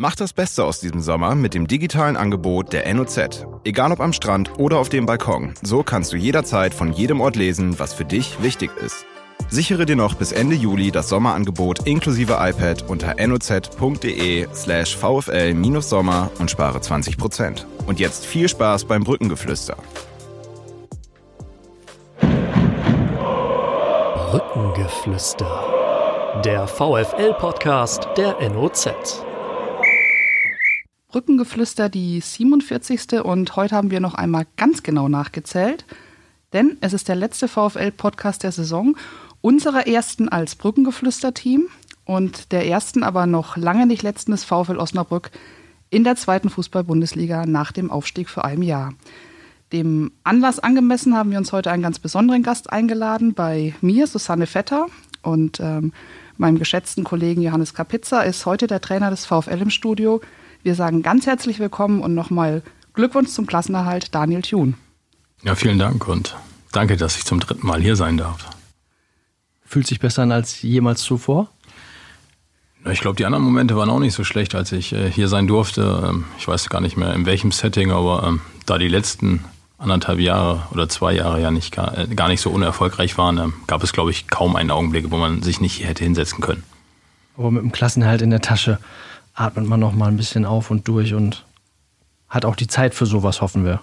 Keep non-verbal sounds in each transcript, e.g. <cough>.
Mach das Beste aus diesem Sommer mit dem digitalen Angebot der NOZ. Egal ob am Strand oder auf dem Balkon, so kannst du jederzeit von jedem Ort lesen, was für dich wichtig ist. Sichere dir noch bis Ende Juli das Sommerangebot inklusive iPad unter noz.de slash vfl-sommer und spare 20%. Und jetzt viel Spaß beim Brückengeflüster. Brückengeflüster. Der VFL-Podcast der NOZ. Brückengeflüster die 47. und heute haben wir noch einmal ganz genau nachgezählt, denn es ist der letzte VfL-Podcast der Saison, unserer ersten als Brückengeflüster-Team und der ersten, aber noch lange nicht letzten des VfL Osnabrück in der zweiten Fußball-Bundesliga nach dem Aufstieg für ein Jahr. Dem Anlass angemessen haben wir uns heute einen ganz besonderen Gast eingeladen. Bei mir, Susanne Vetter und ähm, meinem geschätzten Kollegen Johannes Kapitzer ist heute der Trainer des VfL im Studio. Wir sagen ganz herzlich willkommen und nochmal Glückwunsch zum Klassenerhalt, Daniel Thun. Ja, vielen Dank und danke, dass ich zum dritten Mal hier sein darf. Fühlt sich besser an als jemals zuvor? Ich glaube, die anderen Momente waren auch nicht so schlecht, als ich äh, hier sein durfte. Ähm, ich weiß gar nicht mehr in welchem Setting, aber ähm, da die letzten anderthalb Jahre oder zwei Jahre ja nicht gar, äh, nicht so unerfolgreich waren, ähm, gab es, glaube ich, kaum einen Augenblick, wo man sich nicht hier hätte hinsetzen können. Aber mit dem Klassenhalt in der Tasche atmet man noch mal ein bisschen auf und durch und hat auch die Zeit für sowas, hoffen wir.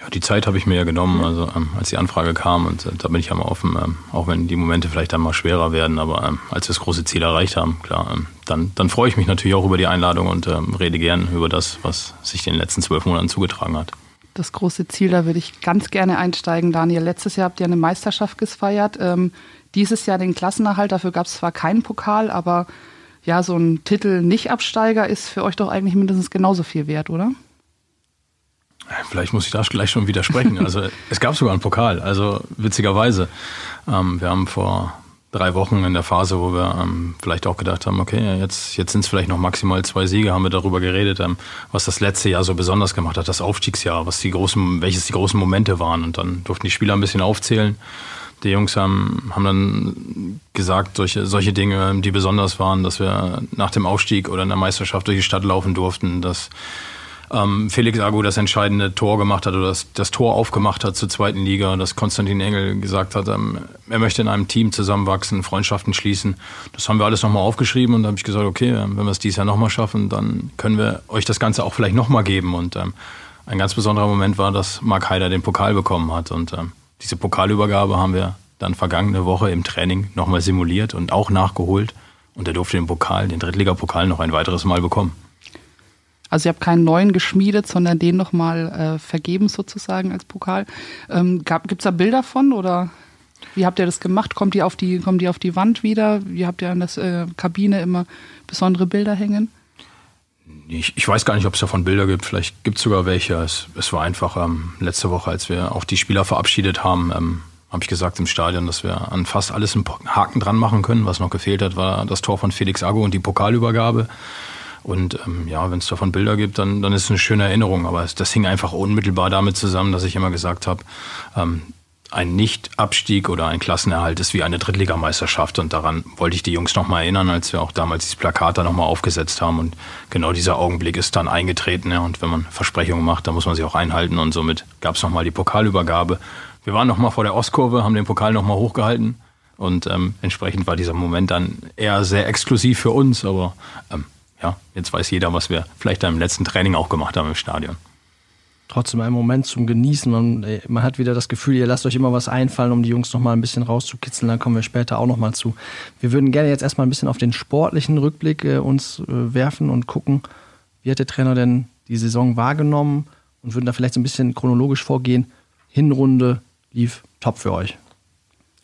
Ja, die Zeit habe ich mir ja genommen, also ähm, als die Anfrage kam und äh, da bin ich ja mal offen, ähm, auch wenn die Momente vielleicht dann mal schwerer werden, aber ähm, als wir das große Ziel erreicht haben, klar, ähm, dann, dann freue ich mich natürlich auch über die Einladung und ähm, rede gern über das, was sich in den letzten zwölf Monaten zugetragen hat. Das große Ziel, da würde ich ganz gerne einsteigen, Daniel. Letztes Jahr habt ihr eine Meisterschaft gefeiert, ähm, dieses Jahr den Klassenerhalt, dafür gab es zwar keinen Pokal, aber ja, so ein Titel Nicht-Absteiger ist für euch doch eigentlich mindestens genauso viel wert, oder? Vielleicht muss ich da gleich schon widersprechen. Also <laughs> es gab sogar einen Pokal, also witzigerweise. Ähm, wir haben vor drei Wochen in der Phase, wo wir ähm, vielleicht auch gedacht haben, okay, jetzt, jetzt sind es vielleicht noch maximal zwei Siege, haben wir darüber geredet, ähm, was das letzte Jahr so besonders gemacht hat, das Aufstiegsjahr, was die großen, welches die großen Momente waren. Und dann durften die Spieler ein bisschen aufzählen. Die Jungs haben, haben dann gesagt, solche, solche Dinge, die besonders waren, dass wir nach dem Aufstieg oder in der Meisterschaft durch die Stadt laufen durften, dass ähm, Felix Agu das entscheidende Tor gemacht hat oder das, das Tor aufgemacht hat zur zweiten Liga, dass Konstantin Engel gesagt hat, ähm, er möchte in einem Team zusammenwachsen, Freundschaften schließen. Das haben wir alles nochmal aufgeschrieben und da habe ich gesagt, okay, ähm, wenn wir es dieses Jahr nochmal schaffen, dann können wir euch das Ganze auch vielleicht nochmal geben. Und ähm, ein ganz besonderer Moment war, dass Mark Heider den Pokal bekommen hat. Und ähm, diese Pokalübergabe haben wir dann vergangene Woche im Training nochmal simuliert und auch nachgeholt. Und er durfte den Pokal, den Drittligapokal, noch ein weiteres Mal bekommen. Also ihr habt keinen neuen geschmiedet, sondern den nochmal äh, vergeben sozusagen als Pokal. Ähm, Gibt es da Bilder von oder wie habt ihr das gemacht? Kommt die auf die, kommt die auf die Wand wieder? Wie habt ihr in der äh, Kabine immer besondere Bilder hängen? Ich, ich, weiß gar nicht, ob es davon Bilder gibt. Vielleicht gibt es sogar welche. Es, es war einfach ähm, letzte Woche, als wir auch die Spieler verabschiedet haben, ähm, habe ich gesagt im Stadion, dass wir an fast alles einen Haken dran machen können. Was noch gefehlt hat, war das Tor von Felix Ago und die Pokalübergabe. Und ähm, ja, wenn es davon Bilder gibt, dann, dann ist es eine schöne Erinnerung. Aber es, das hing einfach unmittelbar damit zusammen, dass ich immer gesagt habe, ähm, ein Nicht-Abstieg oder ein Klassenerhalt ist wie eine Drittligameisterschaft. Und daran wollte ich die Jungs nochmal erinnern, als wir auch damals dieses Plakat da nochmal aufgesetzt haben. Und genau dieser Augenblick ist dann eingetreten. Ja. Und wenn man Versprechungen macht, dann muss man sie auch einhalten. Und somit gab es nochmal die Pokalübergabe. Wir waren nochmal vor der Ostkurve, haben den Pokal nochmal hochgehalten. Und ähm, entsprechend war dieser Moment dann eher sehr exklusiv für uns. Aber ähm, ja, jetzt weiß jeder, was wir vielleicht im letzten Training auch gemacht haben im Stadion. Trotzdem ein Moment zum Genießen. Man, man hat wieder das Gefühl, ihr lasst euch immer was einfallen, um die Jungs noch mal ein bisschen rauszukitzeln. Da kommen wir später auch noch mal zu. Wir würden gerne jetzt erstmal ein bisschen auf den sportlichen Rückblick äh, uns äh, werfen und gucken, wie hat der Trainer denn die Saison wahrgenommen und würden da vielleicht so ein bisschen chronologisch vorgehen. Hinrunde lief top für euch.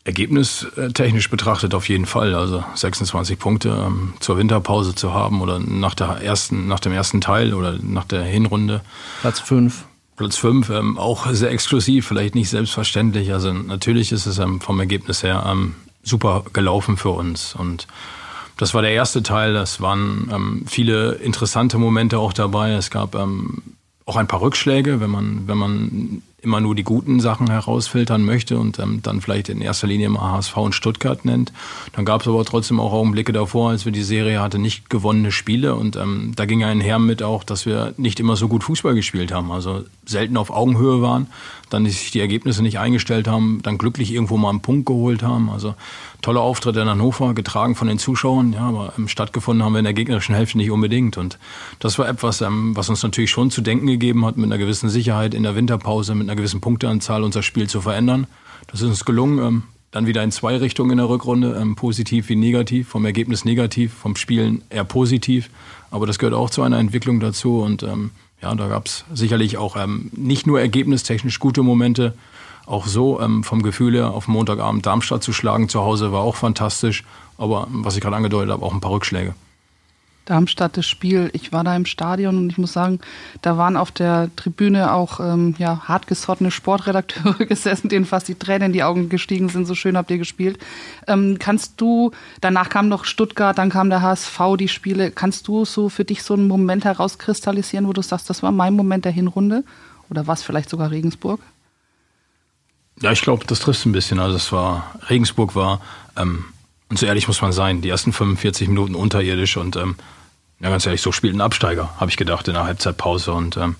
Ergebnistechnisch betrachtet auf jeden Fall. Also 26 Punkte ähm, zur Winterpause zu haben oder nach, der ersten, nach dem ersten Teil oder nach der Hinrunde. Platz 5. Platz 5, ähm, auch sehr exklusiv, vielleicht nicht selbstverständlich. Also natürlich ist es ähm, vom Ergebnis her ähm, super gelaufen für uns. Und das war der erste Teil. Es waren ähm, viele interessante Momente auch dabei. Es gab ähm, auch ein paar Rückschläge, wenn man, wenn man immer nur die guten Sachen herausfiltern möchte und ähm, dann vielleicht in erster Linie mal HSV und Stuttgart nennt. Dann gab es aber trotzdem auch Augenblicke davor, als wir die Serie hatte, nicht gewonnene Spiele und ähm, da ging einher mit auch, dass wir nicht immer so gut Fußball gespielt haben, also selten auf Augenhöhe waren, dann sich die Ergebnisse nicht eingestellt haben, dann glücklich irgendwo mal einen Punkt geholt haben. Also tolle Auftritte in Hannover, getragen von den Zuschauern, ja, aber ähm, stattgefunden haben wir in der gegnerischen Hälfte nicht unbedingt. Und das war etwas, ähm, was uns natürlich schon zu denken gegeben hat, mit einer gewissen Sicherheit in der Winterpause, mit einer gewissen Punkteanzahl unser Spiel zu verändern. Das ist uns gelungen. Ähm, dann wieder in zwei Richtungen in der Rückrunde, positiv wie negativ, vom Ergebnis negativ, vom Spielen eher positiv. Aber das gehört auch zu einer Entwicklung dazu. Und ja, da gab es sicherlich auch ähm, nicht nur ergebnistechnisch gute Momente, auch so ähm, vom Gefühl her auf Montagabend Darmstadt zu schlagen zu Hause war auch fantastisch. Aber was ich gerade angedeutet habe, auch ein paar Rückschläge. Darmstadt das Spiel. Ich war da im Stadion und ich muss sagen, da waren auf der Tribüne auch ähm, ja, hartgesottene Sportredakteure <laughs> gesessen, denen fast die Tränen in die Augen gestiegen sind. So schön habt ihr gespielt. Ähm, kannst du, danach kam noch Stuttgart, dann kam der HSV, die Spiele. Kannst du so für dich so einen Moment herauskristallisieren, wo du sagst, das war mein Moment der Hinrunde? Oder was vielleicht sogar Regensburg? Ja, ich glaube, das trifft ein bisschen. Also es war, Regensburg war, ähm, und so ehrlich muss man sein, die ersten 45 Minuten unterirdisch und ähm, ja, ganz ehrlich, so spielt ein Absteiger, habe ich gedacht in der Halbzeitpause. Und ähm,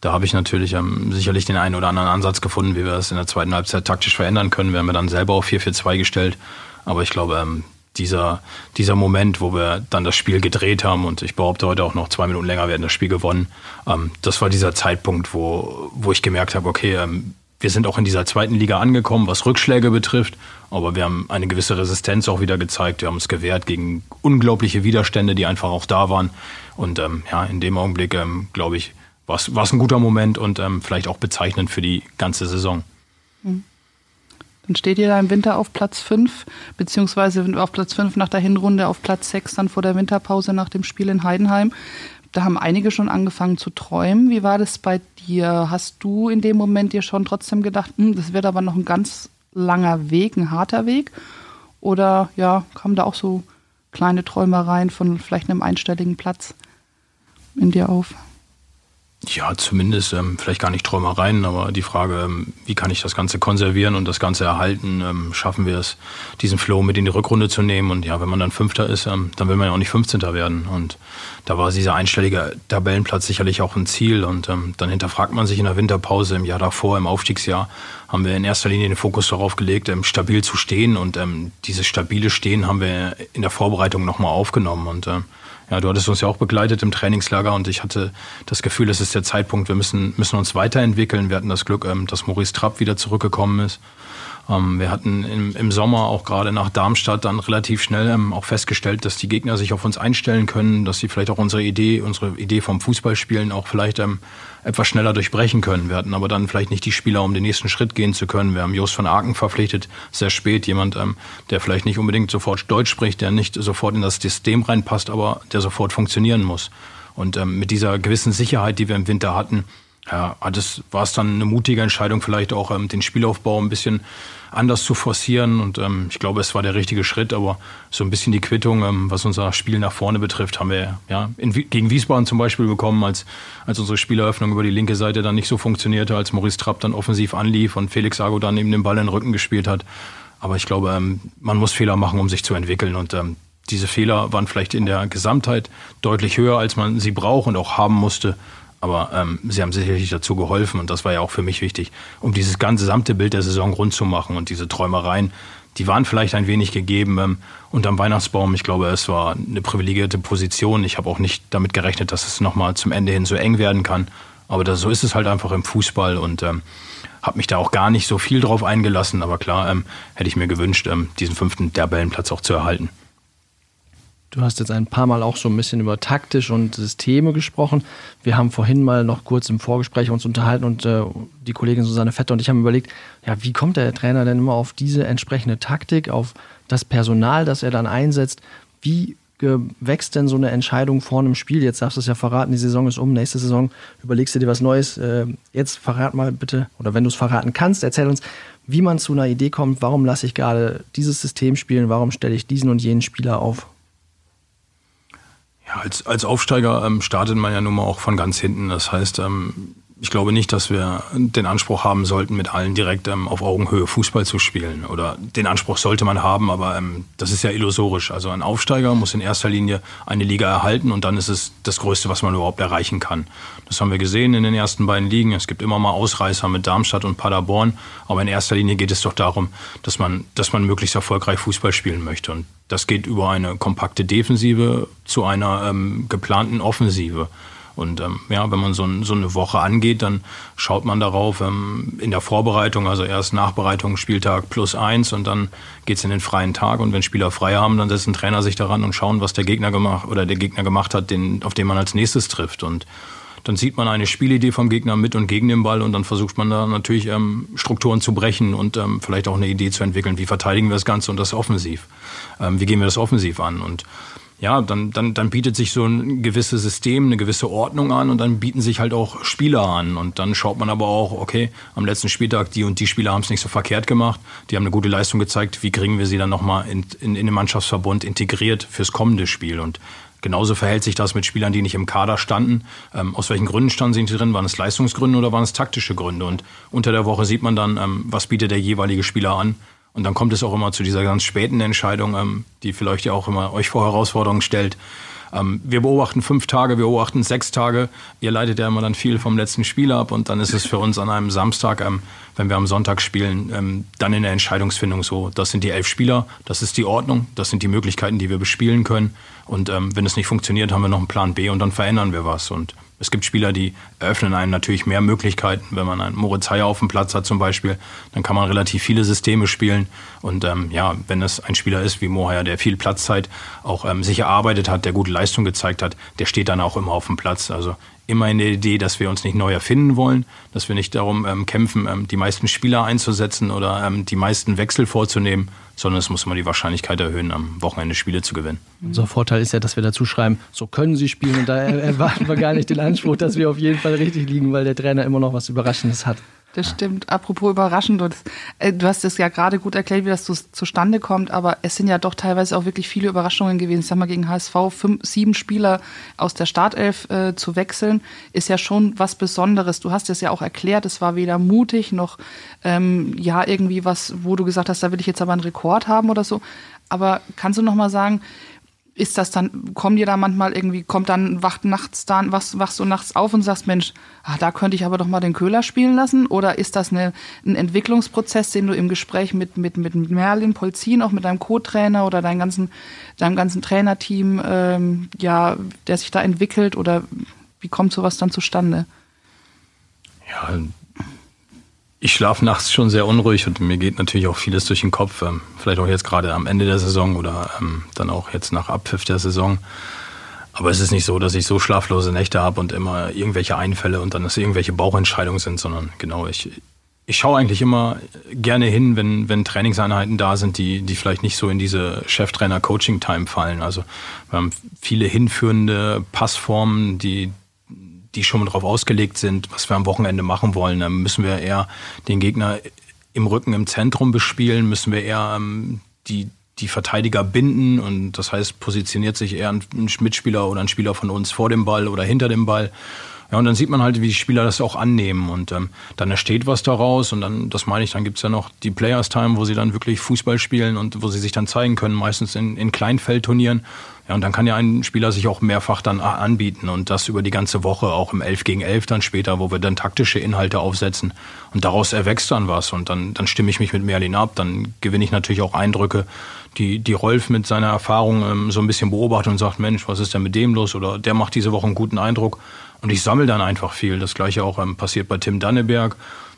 da habe ich natürlich ähm, sicherlich den einen oder anderen Ansatz gefunden, wie wir das in der zweiten Halbzeit taktisch verändern können. Wir haben dann selber auf 4-4-2 gestellt. Aber ich glaube, ähm, dieser, dieser Moment, wo wir dann das Spiel gedreht haben und ich behaupte heute auch noch zwei Minuten länger werden das Spiel gewonnen, ähm, das war dieser Zeitpunkt, wo, wo ich gemerkt habe, okay, ähm, wir sind auch in dieser zweiten Liga angekommen, was Rückschläge betrifft, aber wir haben eine gewisse Resistenz auch wieder gezeigt. Wir haben uns gewehrt gegen unglaubliche Widerstände, die einfach auch da waren. Und ähm, ja, in dem Augenblick, ähm, glaube ich, war es ein guter Moment und ähm, vielleicht auch bezeichnend für die ganze Saison. Mhm. Dann steht ihr da im Winter auf Platz 5, beziehungsweise auf Platz 5 nach der Hinrunde, auf Platz 6 dann vor der Winterpause nach dem Spiel in Heidenheim. Da haben einige schon angefangen zu träumen. Wie war das bei dir? Hast du in dem Moment dir schon trotzdem gedacht, hm, das wird aber noch ein ganz langer Weg, ein harter Weg? Oder ja, kamen da auch so kleine Träumereien von vielleicht einem einstelligen Platz in dir auf? Ja, zumindest ähm, vielleicht gar nicht Träumereien, aber die Frage, ähm, wie kann ich das Ganze konservieren und das Ganze erhalten? Ähm, schaffen wir es, diesen Flow mit in die Rückrunde zu nehmen? Und ja, wenn man dann Fünfter ist, ähm, dann will man ja auch nicht 15. werden. Und da war dieser einstellige Tabellenplatz sicherlich auch ein Ziel. Und ähm, dann hinterfragt man sich in der Winterpause im Jahr davor, im Aufstiegsjahr, haben wir in erster Linie den Fokus darauf gelegt, ähm, stabil zu stehen. Und dieses stabile Stehen haben wir in der Vorbereitung nochmal aufgenommen. Und ja, du hattest uns ja auch begleitet im Trainingslager und ich hatte das Gefühl, es ist der Zeitpunkt, wir müssen, müssen uns weiterentwickeln. Wir hatten das Glück, ähm, dass Maurice Trapp wieder zurückgekommen ist. Ähm, wir hatten im, im Sommer auch gerade nach Darmstadt dann relativ schnell ähm, auch festgestellt, dass die Gegner sich auf uns einstellen können, dass sie vielleicht auch unsere Idee, unsere Idee vom Fußballspielen auch vielleicht etwas schneller durchbrechen können. Wir hatten aber dann vielleicht nicht die Spieler, um den nächsten Schritt gehen zu können. Wir haben Jos von Aken verpflichtet, sehr spät, jemand, ähm, der vielleicht nicht unbedingt sofort Deutsch spricht, der nicht sofort in das System reinpasst, aber der sofort funktionieren muss. Und ähm, mit dieser gewissen Sicherheit, die wir im Winter hatten, ja, das war es dann eine mutige Entscheidung, vielleicht auch ähm, den Spielaufbau ein bisschen anders zu forcieren. Und ähm, ich glaube, es war der richtige Schritt, aber so ein bisschen die Quittung, ähm, was unser Spiel nach vorne betrifft, haben wir ja in, gegen Wiesbaden zum Beispiel bekommen, als, als unsere Spieleröffnung über die linke Seite dann nicht so funktionierte, als Maurice Trapp dann offensiv anlief und Felix Ago dann eben den Ball in den Rücken gespielt hat. Aber ich glaube, ähm, man muss Fehler machen, um sich zu entwickeln. Und ähm, diese Fehler waren vielleicht in der Gesamtheit deutlich höher, als man sie braucht und auch haben musste. Aber ähm, sie haben sicherlich dazu geholfen und das war ja auch für mich wichtig, um dieses ganze gesamte Bild der Saison rund zu machen und diese Träumereien, die waren vielleicht ein wenig gegeben ähm, unterm Weihnachtsbaum. Ich glaube, es war eine privilegierte Position. Ich habe auch nicht damit gerechnet, dass es nochmal zum Ende hin so eng werden kann. Aber das, so ist es halt einfach im Fußball und ähm, habe mich da auch gar nicht so viel drauf eingelassen. Aber klar, ähm, hätte ich mir gewünscht, ähm, diesen fünften Tabellenplatz auch zu erhalten. Du hast jetzt ein paar Mal auch so ein bisschen über taktisch und Systeme gesprochen. Wir haben vorhin mal noch kurz im Vorgespräch uns unterhalten und äh, die Kollegin Susanne Vetter und ich haben überlegt, ja, wie kommt der Trainer denn immer auf diese entsprechende Taktik, auf das Personal, das er dann einsetzt? Wie wächst denn so eine Entscheidung vor einem Spiel? Jetzt darfst du es ja verraten, die Saison ist um, nächste Saison überlegst du dir was Neues. Äh, jetzt verrat mal bitte, oder wenn du es verraten kannst, erzähl uns, wie man zu einer Idee kommt, warum lasse ich gerade dieses System spielen, warum stelle ich diesen und jenen Spieler auf? Ja, als, als Aufsteiger ähm, startet man ja nun mal auch von ganz hinten. Das heißt, ähm, ich glaube nicht, dass wir den Anspruch haben sollten, mit allen direkt ähm, auf Augenhöhe Fußball zu spielen. Oder den Anspruch sollte man haben, aber ähm, das ist ja illusorisch. Also ein Aufsteiger muss in erster Linie eine Liga erhalten und dann ist es das Größte, was man überhaupt erreichen kann. Das haben wir gesehen in den ersten beiden Ligen. Es gibt immer mal Ausreißer mit Darmstadt und Paderborn, aber in erster Linie geht es doch darum, dass man, dass man möglichst erfolgreich Fußball spielen möchte. Und das geht über eine kompakte Defensive zu einer ähm, geplanten Offensive. Und ähm, ja, wenn man so, ein, so, eine Woche angeht, dann schaut man darauf ähm, in der Vorbereitung, also erst Nachbereitung, Spieltag plus eins und dann geht's in den freien Tag. Und wenn Spieler frei haben, dann setzen Trainer sich daran und schauen, was der Gegner gemacht oder der Gegner gemacht hat, den, auf den man als nächstes trifft. Und dann sieht man eine Spielidee vom Gegner mit und gegen den Ball und dann versucht man da natürlich ähm, Strukturen zu brechen und ähm, vielleicht auch eine Idee zu entwickeln, wie verteidigen wir das Ganze und das offensiv. Ähm, wie gehen wir das offensiv an? Und ja, dann, dann, dann bietet sich so ein gewisses System, eine gewisse Ordnung an und dann bieten sich halt auch Spieler an. Und dann schaut man aber auch, okay, am letzten Spieltag, die und die Spieler haben es nicht so verkehrt gemacht, die haben eine gute Leistung gezeigt, wie kriegen wir sie dann nochmal in, in, in den Mannschaftsverbund integriert fürs kommende Spiel. Und Genauso verhält sich das mit Spielern, die nicht im Kader standen. Ähm, aus welchen Gründen standen sie drin? Waren es Leistungsgründe oder waren es taktische Gründe? Und unter der Woche sieht man dann, ähm, was bietet der jeweilige Spieler an und dann kommt es auch immer zu dieser ganz späten Entscheidung, ähm, die vielleicht ja auch immer euch vor Herausforderungen stellt. Ähm, wir beobachten fünf Tage, wir beobachten sechs Tage. Ihr leitet ja immer dann viel vom letzten Spiel ab und dann ist es für uns an einem Samstag, ähm, wenn wir am Sonntag spielen, ähm, dann in der Entscheidungsfindung so, das sind die elf Spieler, das ist die Ordnung, das sind die Möglichkeiten, die wir bespielen können. Und ähm, wenn es nicht funktioniert, haben wir noch einen Plan B und dann verändern wir was. Und es gibt Spieler, die eröffnen einem natürlich mehr Möglichkeiten. Wenn man einen Moritz Heyer auf dem Platz hat zum Beispiel, dann kann man relativ viele Systeme spielen. Und ähm, ja, wenn es ein Spieler ist wie Mo Heyer, der viel Platzzeit auch ähm, sich erarbeitet hat, der gute Leistung gezeigt hat, der steht dann auch immer auf dem Platz. Also immer in der Idee, dass wir uns nicht neu erfinden wollen, dass wir nicht darum ähm, kämpfen, ähm, die meisten Spieler einzusetzen oder ähm, die meisten Wechsel vorzunehmen, sondern es muss immer die Wahrscheinlichkeit erhöhen, am Wochenende Spiele zu gewinnen. Unser Vorteil ist ja, dass wir dazu schreiben, so können sie spielen und da erwarten wir gar nicht den Anspruch, dass wir auf jeden Fall richtig liegen, weil der Trainer immer noch was Überraschendes hat. Das stimmt. Apropos überraschend, äh, du hast es ja gerade gut erklärt, wie das zu, zustande kommt, aber es sind ja doch teilweise auch wirklich viele Überraschungen gewesen. Ich sag mal, gegen HSV fünf, sieben Spieler aus der Startelf äh, zu wechseln, ist ja schon was Besonderes. Du hast es ja auch erklärt, es war weder mutig noch ähm, ja irgendwie was, wo du gesagt hast, da will ich jetzt aber einen Rekord haben oder so. Aber kannst du noch mal sagen, ist das dann, kommen dir da manchmal irgendwie, kommt dann, wacht nachts dann, wachst, wachst du nachts auf und sagst, Mensch, ah, da könnte ich aber doch mal den Köhler spielen lassen? Oder ist das eine, ein Entwicklungsprozess, den du im Gespräch mit, mit, mit Merlin Polzin, auch mit deinem Co-Trainer oder deinem ganzen, deinem ganzen Trainerteam, ähm, ja, der sich da entwickelt? Oder wie kommt sowas dann zustande? Ja, ich schlafe nachts schon sehr unruhig und mir geht natürlich auch vieles durch den Kopf. Ähm, vielleicht auch jetzt gerade am Ende der Saison oder ähm, dann auch jetzt nach Abpfiff der Saison. Aber es ist nicht so, dass ich so schlaflose Nächte habe und immer irgendwelche Einfälle und dann dass irgendwelche Bauchentscheidungen sind, sondern genau, ich, ich schaue eigentlich immer gerne hin, wenn, wenn Trainingseinheiten da sind, die, die vielleicht nicht so in diese Cheftrainer-Coaching-Time fallen. Also wir haben viele hinführende Passformen, die, die schon darauf ausgelegt sind, was wir am Wochenende machen wollen. Dann müssen wir eher den Gegner im Rücken im Zentrum bespielen, müssen wir eher ähm, die, die Verteidiger binden und das heißt, positioniert sich eher ein Mitspieler oder ein Spieler von uns vor dem Ball oder hinter dem Ball. Ja, und dann sieht man halt, wie die Spieler das auch annehmen und ähm, dann entsteht was daraus und dann, das meine ich, dann gibt's ja noch die Players Time, wo sie dann wirklich Fußball spielen und wo sie sich dann zeigen können, meistens in, in Kleinfeldturnieren. Ja, und dann kann ja ein Spieler sich auch mehrfach dann anbieten und das über die ganze Woche, auch im 11 gegen 11 dann später, wo wir dann taktische Inhalte aufsetzen. Und daraus erwächst dann was und dann, dann stimme ich mich mit Merlin ab, dann gewinne ich natürlich auch Eindrücke, die, die Rolf mit seiner Erfahrung ähm, so ein bisschen beobachtet und sagt, Mensch, was ist denn mit dem los? Oder der macht diese Woche einen guten Eindruck. Und ich sammle dann einfach viel. Das gleiche auch ähm, passiert bei Tim Danneberg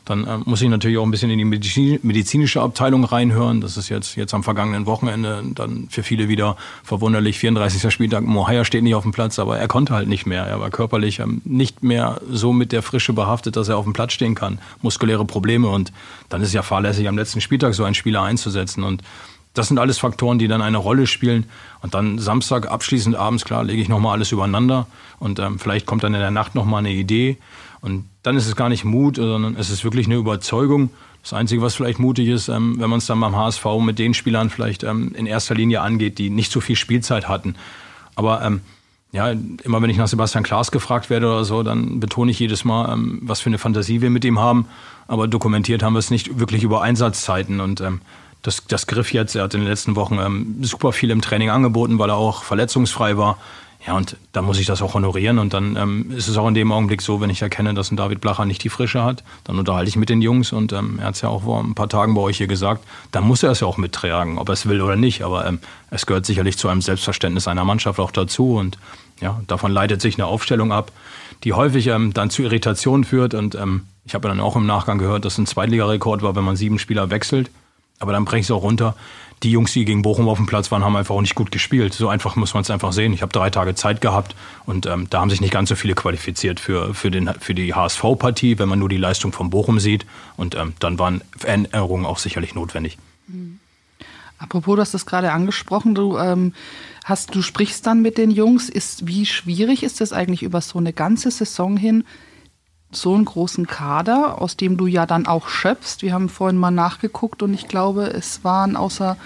dann äh, muss ich natürlich auch ein bisschen in die medizinische Abteilung reinhören. Das ist jetzt, jetzt am vergangenen Wochenende dann für viele wieder verwunderlich. 34. Spieltag, Mohaya steht nicht auf dem Platz, aber er konnte halt nicht mehr. Er war körperlich ähm, nicht mehr so mit der Frische behaftet, dass er auf dem Platz stehen kann. Muskuläre Probleme und dann ist es ja fahrlässig, am letzten Spieltag so einen Spieler einzusetzen. Und das sind alles Faktoren, die dann eine Rolle spielen. Und dann Samstag abschließend abends, klar, lege ich nochmal alles übereinander. Und ähm, vielleicht kommt dann in der Nacht nochmal eine Idee. Und dann ist es gar nicht Mut, sondern es ist wirklich eine Überzeugung. Das Einzige, was vielleicht mutig ist, ähm, wenn man es dann beim HSV mit den Spielern vielleicht ähm, in erster Linie angeht, die nicht so viel Spielzeit hatten. Aber ähm, ja, immer wenn ich nach Sebastian Klaas gefragt werde oder so, dann betone ich jedes Mal, ähm, was für eine Fantasie wir mit ihm haben. Aber dokumentiert haben wir es nicht wirklich über Einsatzzeiten. Und ähm, das, das griff jetzt. Er hat in den letzten Wochen ähm, super viel im Training angeboten, weil er auch verletzungsfrei war. Ja, und da muss ich das auch honorieren. Und dann ähm, ist es auch in dem Augenblick so, wenn ich erkenne, dass ein David Blacher nicht die Frische hat, dann unterhalte ich mit den Jungs. Und ähm, er hat es ja auch vor ein paar Tagen bei euch hier gesagt, dann muss er es ja auch mittragen, ob er es will oder nicht. Aber ähm, es gehört sicherlich zu einem Selbstverständnis einer Mannschaft auch dazu. Und ja, davon leitet sich eine Aufstellung ab, die häufig ähm, dann zu Irritationen führt. Und ähm, ich habe dann auch im Nachgang gehört, dass ein Zweitligarekord war, wenn man sieben Spieler wechselt. Aber dann breche ich es auch runter die Jungs, die gegen Bochum auf dem Platz waren, haben einfach auch nicht gut gespielt. So einfach muss man es einfach sehen. Ich habe drei Tage Zeit gehabt und ähm, da haben sich nicht ganz so viele qualifiziert für, für, den, für die HSV-Partie, wenn man nur die Leistung von Bochum sieht. Und ähm, dann waren Veränderungen auch sicherlich notwendig. Mhm. Apropos, du hast das gerade angesprochen, du ähm, hast, du sprichst dann mit den Jungs. Ist, wie schwierig ist es eigentlich über so eine ganze Saison hin, so einen großen Kader, aus dem du ja dann auch schöpfst. Wir haben vorhin mal nachgeguckt und ich glaube, es waren außer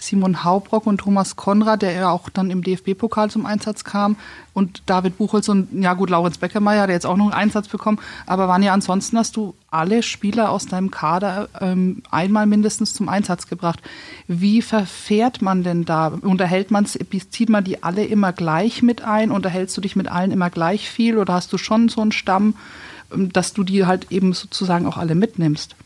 Simon Haubrock und Thomas Konrad, der ja auch dann im DFB-Pokal zum Einsatz kam, und David Buchholz und ja gut, Laurenz Beckermeier hat jetzt auch noch einen Einsatz bekommen, aber waren ja ansonsten hast du alle Spieler aus deinem Kader ähm, einmal mindestens zum Einsatz gebracht. Wie verfährt man denn da? Unterhält man zieht man die alle immer gleich mit ein? Unterhältst du dich mit allen immer gleich viel oder hast du schon so einen Stamm? Ähm, dass du die halt eben sozusagen auch alle mitnimmst.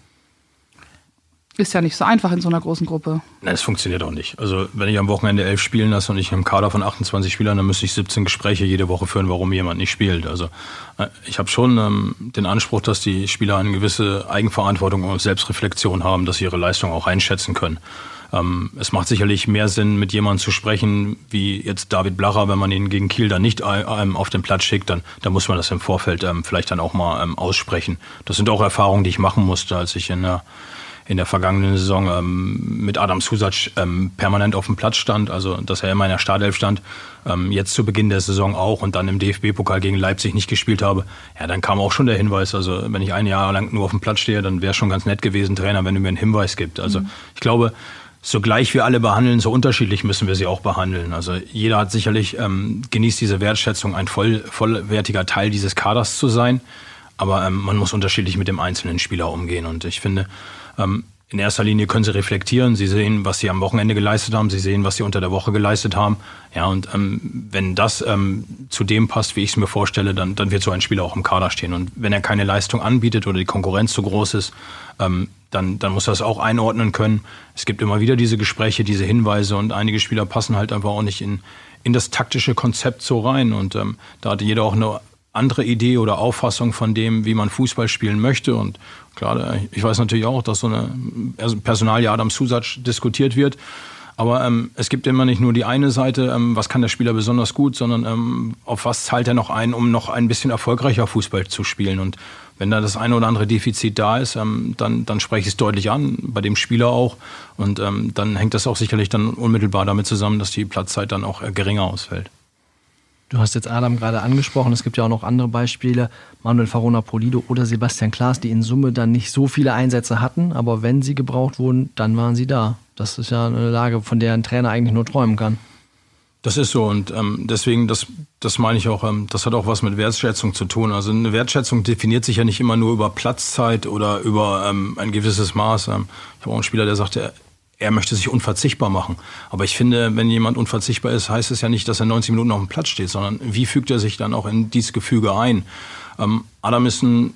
Ist ja nicht so einfach in so einer großen Gruppe. Nein, es funktioniert auch nicht. Also wenn ich am Wochenende elf spielen lasse und ich im Kader von 28 Spielern, dann müsste ich 17 Gespräche jede Woche führen, warum jemand nicht spielt. Also äh, ich habe schon ähm, den Anspruch, dass die Spieler eine gewisse Eigenverantwortung und Selbstreflexion haben, dass sie ihre Leistung auch einschätzen können. Ähm, es macht sicherlich mehr Sinn, mit jemandem zu sprechen, wie jetzt David Blacher, wenn man ihn gegen Kiel dann nicht ähm, auf den Platz schickt, dann, dann muss man das im Vorfeld ähm, vielleicht dann auch mal ähm, aussprechen. Das sind auch Erfahrungen, die ich machen musste, als ich in der in der vergangenen Saison ähm, mit Adam Susac ähm, permanent auf dem Platz stand, also dass er immer in der Startelf stand, ähm, jetzt zu Beginn der Saison auch und dann im DFB-Pokal gegen Leipzig nicht gespielt habe, ja, dann kam auch schon der Hinweis, also wenn ich ein Jahr lang nur auf dem Platz stehe, dann wäre schon ganz nett gewesen, Trainer, wenn du mir einen Hinweis gibt. Also mhm. ich glaube, so gleich wir alle behandeln, so unterschiedlich müssen wir sie auch behandeln. Also jeder hat sicherlich, ähm, genießt diese Wertschätzung, ein voll, vollwertiger Teil dieses Kaders zu sein. Aber ähm, man muss unterschiedlich mit dem einzelnen Spieler umgehen. Und ich finde, ähm, in erster Linie können sie reflektieren. Sie sehen, was sie am Wochenende geleistet haben. Sie sehen, was sie unter der Woche geleistet haben. Ja, und ähm, wenn das ähm, zu dem passt, wie ich es mir vorstelle, dann, dann wird so ein Spieler auch im Kader stehen. Und wenn er keine Leistung anbietet oder die Konkurrenz zu groß ist, ähm, dann, dann muss er das auch einordnen können. Es gibt immer wieder diese Gespräche, diese Hinweise und einige Spieler passen halt einfach auch nicht in, in das taktische Konzept so rein. Und ähm, da hatte jeder auch eine andere Idee oder Auffassung von dem, wie man Fußball spielen möchte. Und klar, ich weiß natürlich auch, dass so eine Personalie Adam Susac diskutiert wird. Aber ähm, es gibt immer nicht nur die eine Seite, ähm, was kann der Spieler besonders gut, sondern ähm, auf was zahlt er noch ein, um noch ein bisschen erfolgreicher Fußball zu spielen. Und wenn da das eine oder andere Defizit da ist, ähm, dann, dann spreche ich es deutlich an, bei dem Spieler auch. Und ähm, dann hängt das auch sicherlich dann unmittelbar damit zusammen, dass die Platzzeit dann auch äh, geringer ausfällt. Du hast jetzt Adam gerade angesprochen, es gibt ja auch noch andere Beispiele, Manuel Farona Polido oder Sebastian Klaas, die in Summe dann nicht so viele Einsätze hatten, aber wenn sie gebraucht wurden, dann waren sie da. Das ist ja eine Lage, von der ein Trainer eigentlich nur träumen kann. Das ist so und ähm, deswegen, das, das meine ich auch, ähm, das hat auch was mit Wertschätzung zu tun. Also eine Wertschätzung definiert sich ja nicht immer nur über Platzzeit oder über ähm, ein gewisses Maß. Ähm, ich habe auch einen Spieler, der sagte, er möchte sich unverzichtbar machen. Aber ich finde, wenn jemand unverzichtbar ist, heißt es ja nicht, dass er 90 Minuten auf dem Platz steht, sondern wie fügt er sich dann auch in dieses Gefüge ein? Ähm, Adam ist ein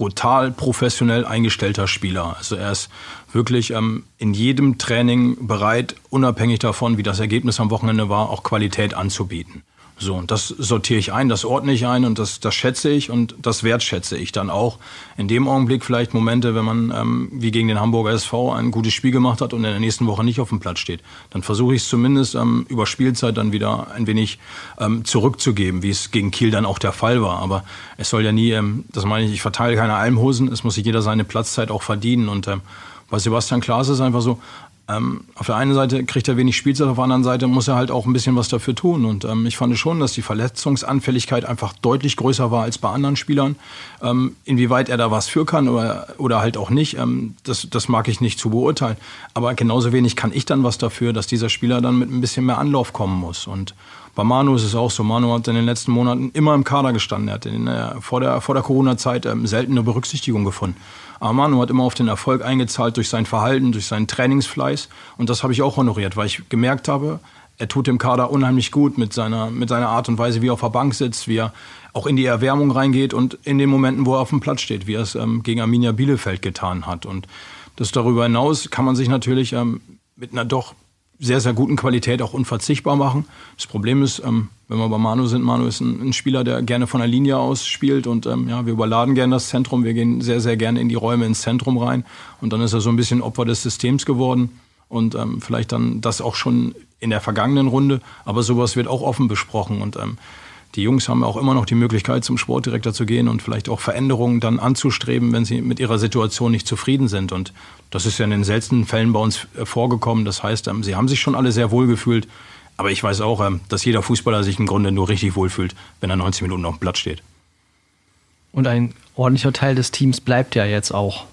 brutal professionell eingestellter Spieler. Also er ist wirklich ähm, in jedem Training bereit, unabhängig davon, wie das Ergebnis am Wochenende war, auch Qualität anzubieten. So, und das sortiere ich ein, das ordne ich ein und das, das schätze ich und das wertschätze ich dann auch. In dem Augenblick vielleicht Momente, wenn man ähm, wie gegen den Hamburger SV ein gutes Spiel gemacht hat und in der nächsten Woche nicht auf dem Platz steht. Dann versuche ich es zumindest ähm, über Spielzeit dann wieder ein wenig ähm, zurückzugeben, wie es gegen Kiel dann auch der Fall war. Aber es soll ja nie, ähm, das meine ich, ich verteile keine Almhosen, es muss sich jeder seine Platzzeit auch verdienen und ähm, bei Sebastian Klaas ist einfach so, ähm, auf der einen Seite kriegt er wenig Spielzeit, auf der anderen Seite muss er halt auch ein bisschen was dafür tun. Und ähm, ich fand schon, dass die Verletzungsanfälligkeit einfach deutlich größer war als bei anderen Spielern. Ähm, inwieweit er da was für kann oder, oder halt auch nicht, ähm, das, das mag ich nicht zu beurteilen. Aber genauso wenig kann ich dann was dafür, dass dieser Spieler dann mit ein bisschen mehr Anlauf kommen muss. Und bei Manu ist es auch so. Manu hat in den letzten Monaten immer im Kader gestanden. Er hat in, äh, vor der, vor der Corona-Zeit ähm, selten eine Berücksichtigung gefunden. Aber Manu hat immer auf den Erfolg eingezahlt durch sein Verhalten, durch seinen Trainingsfleiß. Und das habe ich auch honoriert, weil ich gemerkt habe, er tut dem Kader unheimlich gut mit seiner, mit seiner Art und Weise, wie er auf der Bank sitzt, wie er auch in die Erwärmung reingeht und in den Momenten, wo er auf dem Platz steht, wie er es ähm, gegen Arminia Bielefeld getan hat. Und das darüber hinaus kann man sich natürlich ähm, mit einer doch sehr, sehr guten Qualität auch unverzichtbar machen. Das Problem ist, ähm, wenn wir bei Manu sind, Manu ist ein, ein, Spieler, der gerne von der Linie aus spielt und ähm, ja, wir überladen gerne das Zentrum, wir gehen sehr, sehr gerne in die Räume ins Zentrum rein und dann ist er so ein bisschen Opfer des Systems geworden und ähm, vielleicht dann das auch schon in der vergangenen Runde, aber sowas wird auch offen besprochen und ähm, die Jungs haben auch immer noch die Möglichkeit, zum Sportdirektor zu gehen und vielleicht auch Veränderungen dann anzustreben, wenn sie mit ihrer Situation nicht zufrieden sind. Und das ist ja in den seltenen Fällen bei uns äh, vorgekommen. Das heißt, ähm, sie haben sich schon alle sehr wohl gefühlt. Aber ich weiß auch, ähm, dass jeder Fußballer sich im Grunde nur richtig wohlfühlt, wenn er 90 Minuten auf dem Platz steht. Und ein ordentlicher Teil des Teams bleibt ja jetzt auch.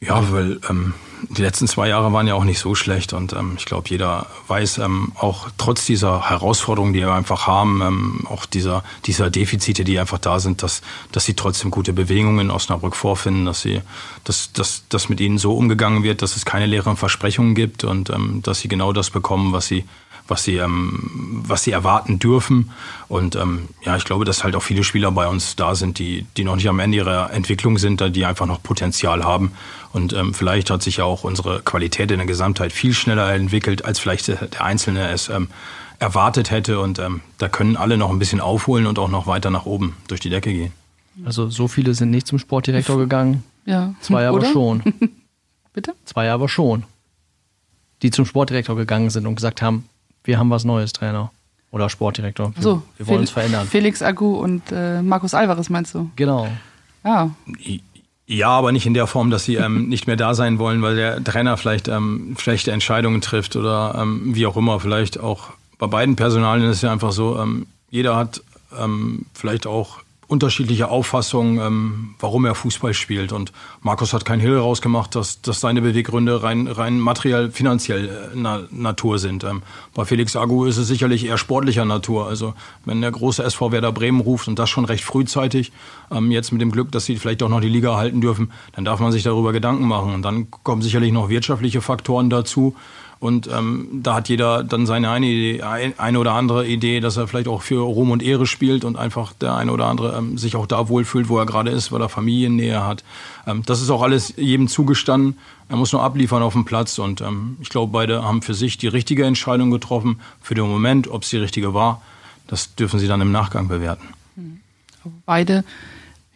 Ja, weil ähm, die letzten zwei Jahre waren ja auch nicht so schlecht und ähm, ich glaube, jeder weiß ähm, auch trotz dieser Herausforderungen, die wir einfach haben, ähm, auch dieser, dieser Defizite, die einfach da sind, dass, dass sie trotzdem gute Bewegungen in Osnabrück vorfinden, dass sie, dass, dass, dass mit ihnen so umgegangen wird, dass es keine leeren Versprechungen gibt und ähm, dass sie genau das bekommen, was sie, was sie, ähm, was sie erwarten dürfen. Und ähm, ja, ich glaube, dass halt auch viele Spieler bei uns da sind, die, die noch nicht am Ende ihrer Entwicklung sind, die einfach noch Potenzial haben. Und ähm, vielleicht hat sich ja auch unsere Qualität in der Gesamtheit viel schneller entwickelt, als vielleicht der Einzelne es ähm, erwartet hätte. Und ähm, da können alle noch ein bisschen aufholen und auch noch weiter nach oben durch die Decke gehen. Also so viele sind nicht zum Sportdirektor gegangen. Ja. Zwei aber Oder? schon. <laughs> Bitte? Zwei aber schon. Die zum Sportdirektor gegangen sind und gesagt haben, wir haben was Neues, Trainer. Oder Sportdirektor. Wir, So, wir wollen uns verändern. Felix Agu und äh, Markus Alvarez meinst du? Genau. Ja. Ja, aber nicht in der Form, dass sie ähm, <laughs> nicht mehr da sein wollen, weil der Trainer vielleicht ähm, schlechte Entscheidungen trifft oder ähm, wie auch immer. Vielleicht auch bei beiden Personalien ist es ja einfach so, ähm, jeder hat ähm, vielleicht auch unterschiedliche Auffassungen, ähm, warum er Fußball spielt. Und Markus hat kein Hehl rausgemacht, dass, dass seine Beweggründe rein, rein materiell, finanziell äh, na, Natur sind. Ähm, bei Felix Agu ist es sicherlich eher sportlicher Natur. Also wenn der große SV Werder Bremen ruft und das schon recht frühzeitig, ähm, jetzt mit dem Glück, dass sie vielleicht auch noch die Liga erhalten dürfen, dann darf man sich darüber Gedanken machen. Und dann kommen sicherlich noch wirtschaftliche Faktoren dazu. Und ähm, da hat jeder dann seine eine, Idee, ein- eine oder andere Idee, dass er vielleicht auch für Ruhm und Ehre spielt und einfach der eine oder andere ähm, sich auch da wohlfühlt, wo er gerade ist, weil er Familiennähe hat. Ähm, das ist auch alles jedem zugestanden. Er muss nur abliefern auf dem Platz. Und ähm, ich glaube, beide haben für sich die richtige Entscheidung getroffen. Für den Moment, ob es die richtige war, das dürfen sie dann im Nachgang bewerten. Beide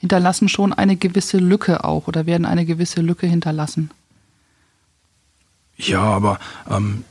hinterlassen schon eine gewisse Lücke auch oder werden eine gewisse Lücke hinterlassen. Ja, aber ähm,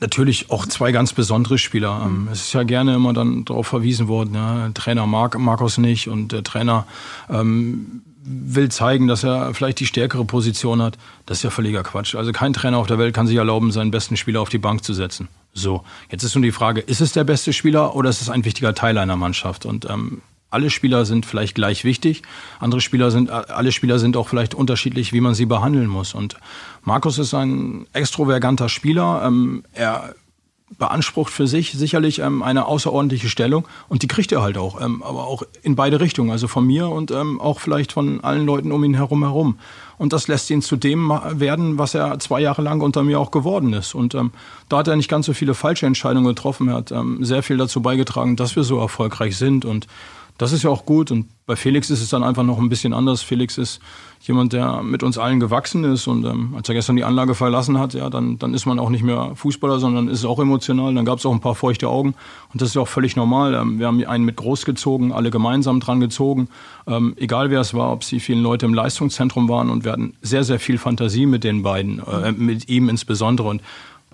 natürlich auch zwei ganz besondere Spieler. Ähm, es ist ja gerne immer dann darauf verwiesen worden, ja, Trainer mag Markus nicht und der Trainer ähm, will zeigen, dass er vielleicht die stärkere Position hat. Das ist ja völliger Quatsch. Also kein Trainer auf der Welt kann sich erlauben, seinen besten Spieler auf die Bank zu setzen. So, jetzt ist nun die Frage, ist es der beste Spieler oder ist es ein wichtiger Teil einer Mannschaft? Und ähm, alle Spieler sind vielleicht gleich wichtig. Andere Spieler sind, alle Spieler sind auch vielleicht unterschiedlich, wie man sie behandeln muss. Und Markus ist ein extroverganter Spieler. Ähm, er beansprucht für sich sicherlich ähm, eine außerordentliche Stellung und die kriegt er halt auch, ähm, aber auch in beide Richtungen, also von mir und ähm, auch vielleicht von allen Leuten um ihn herum herum. Und das lässt ihn zu dem werden, was er zwei Jahre lang unter mir auch geworden ist. Und ähm, da hat er nicht ganz so viele falsche Entscheidungen getroffen. Er hat ähm, sehr viel dazu beigetragen, dass wir so erfolgreich sind. Und das ist ja auch gut. Und bei Felix ist es dann einfach noch ein bisschen anders. Felix ist jemand, der mit uns allen gewachsen ist. Und ähm, als er gestern die Anlage verlassen hat, ja, dann, dann ist man auch nicht mehr Fußballer, sondern ist auch emotional. Dann gab es auch ein paar feuchte Augen. Und das ist ja auch völlig normal. Ähm, wir haben einen mit großgezogen, alle gemeinsam dran gezogen. Ähm, egal wer es war, ob sie vielen Leute im Leistungszentrum waren. Und wir hatten sehr, sehr viel Fantasie mit den beiden, äh, mit ihm insbesondere. Und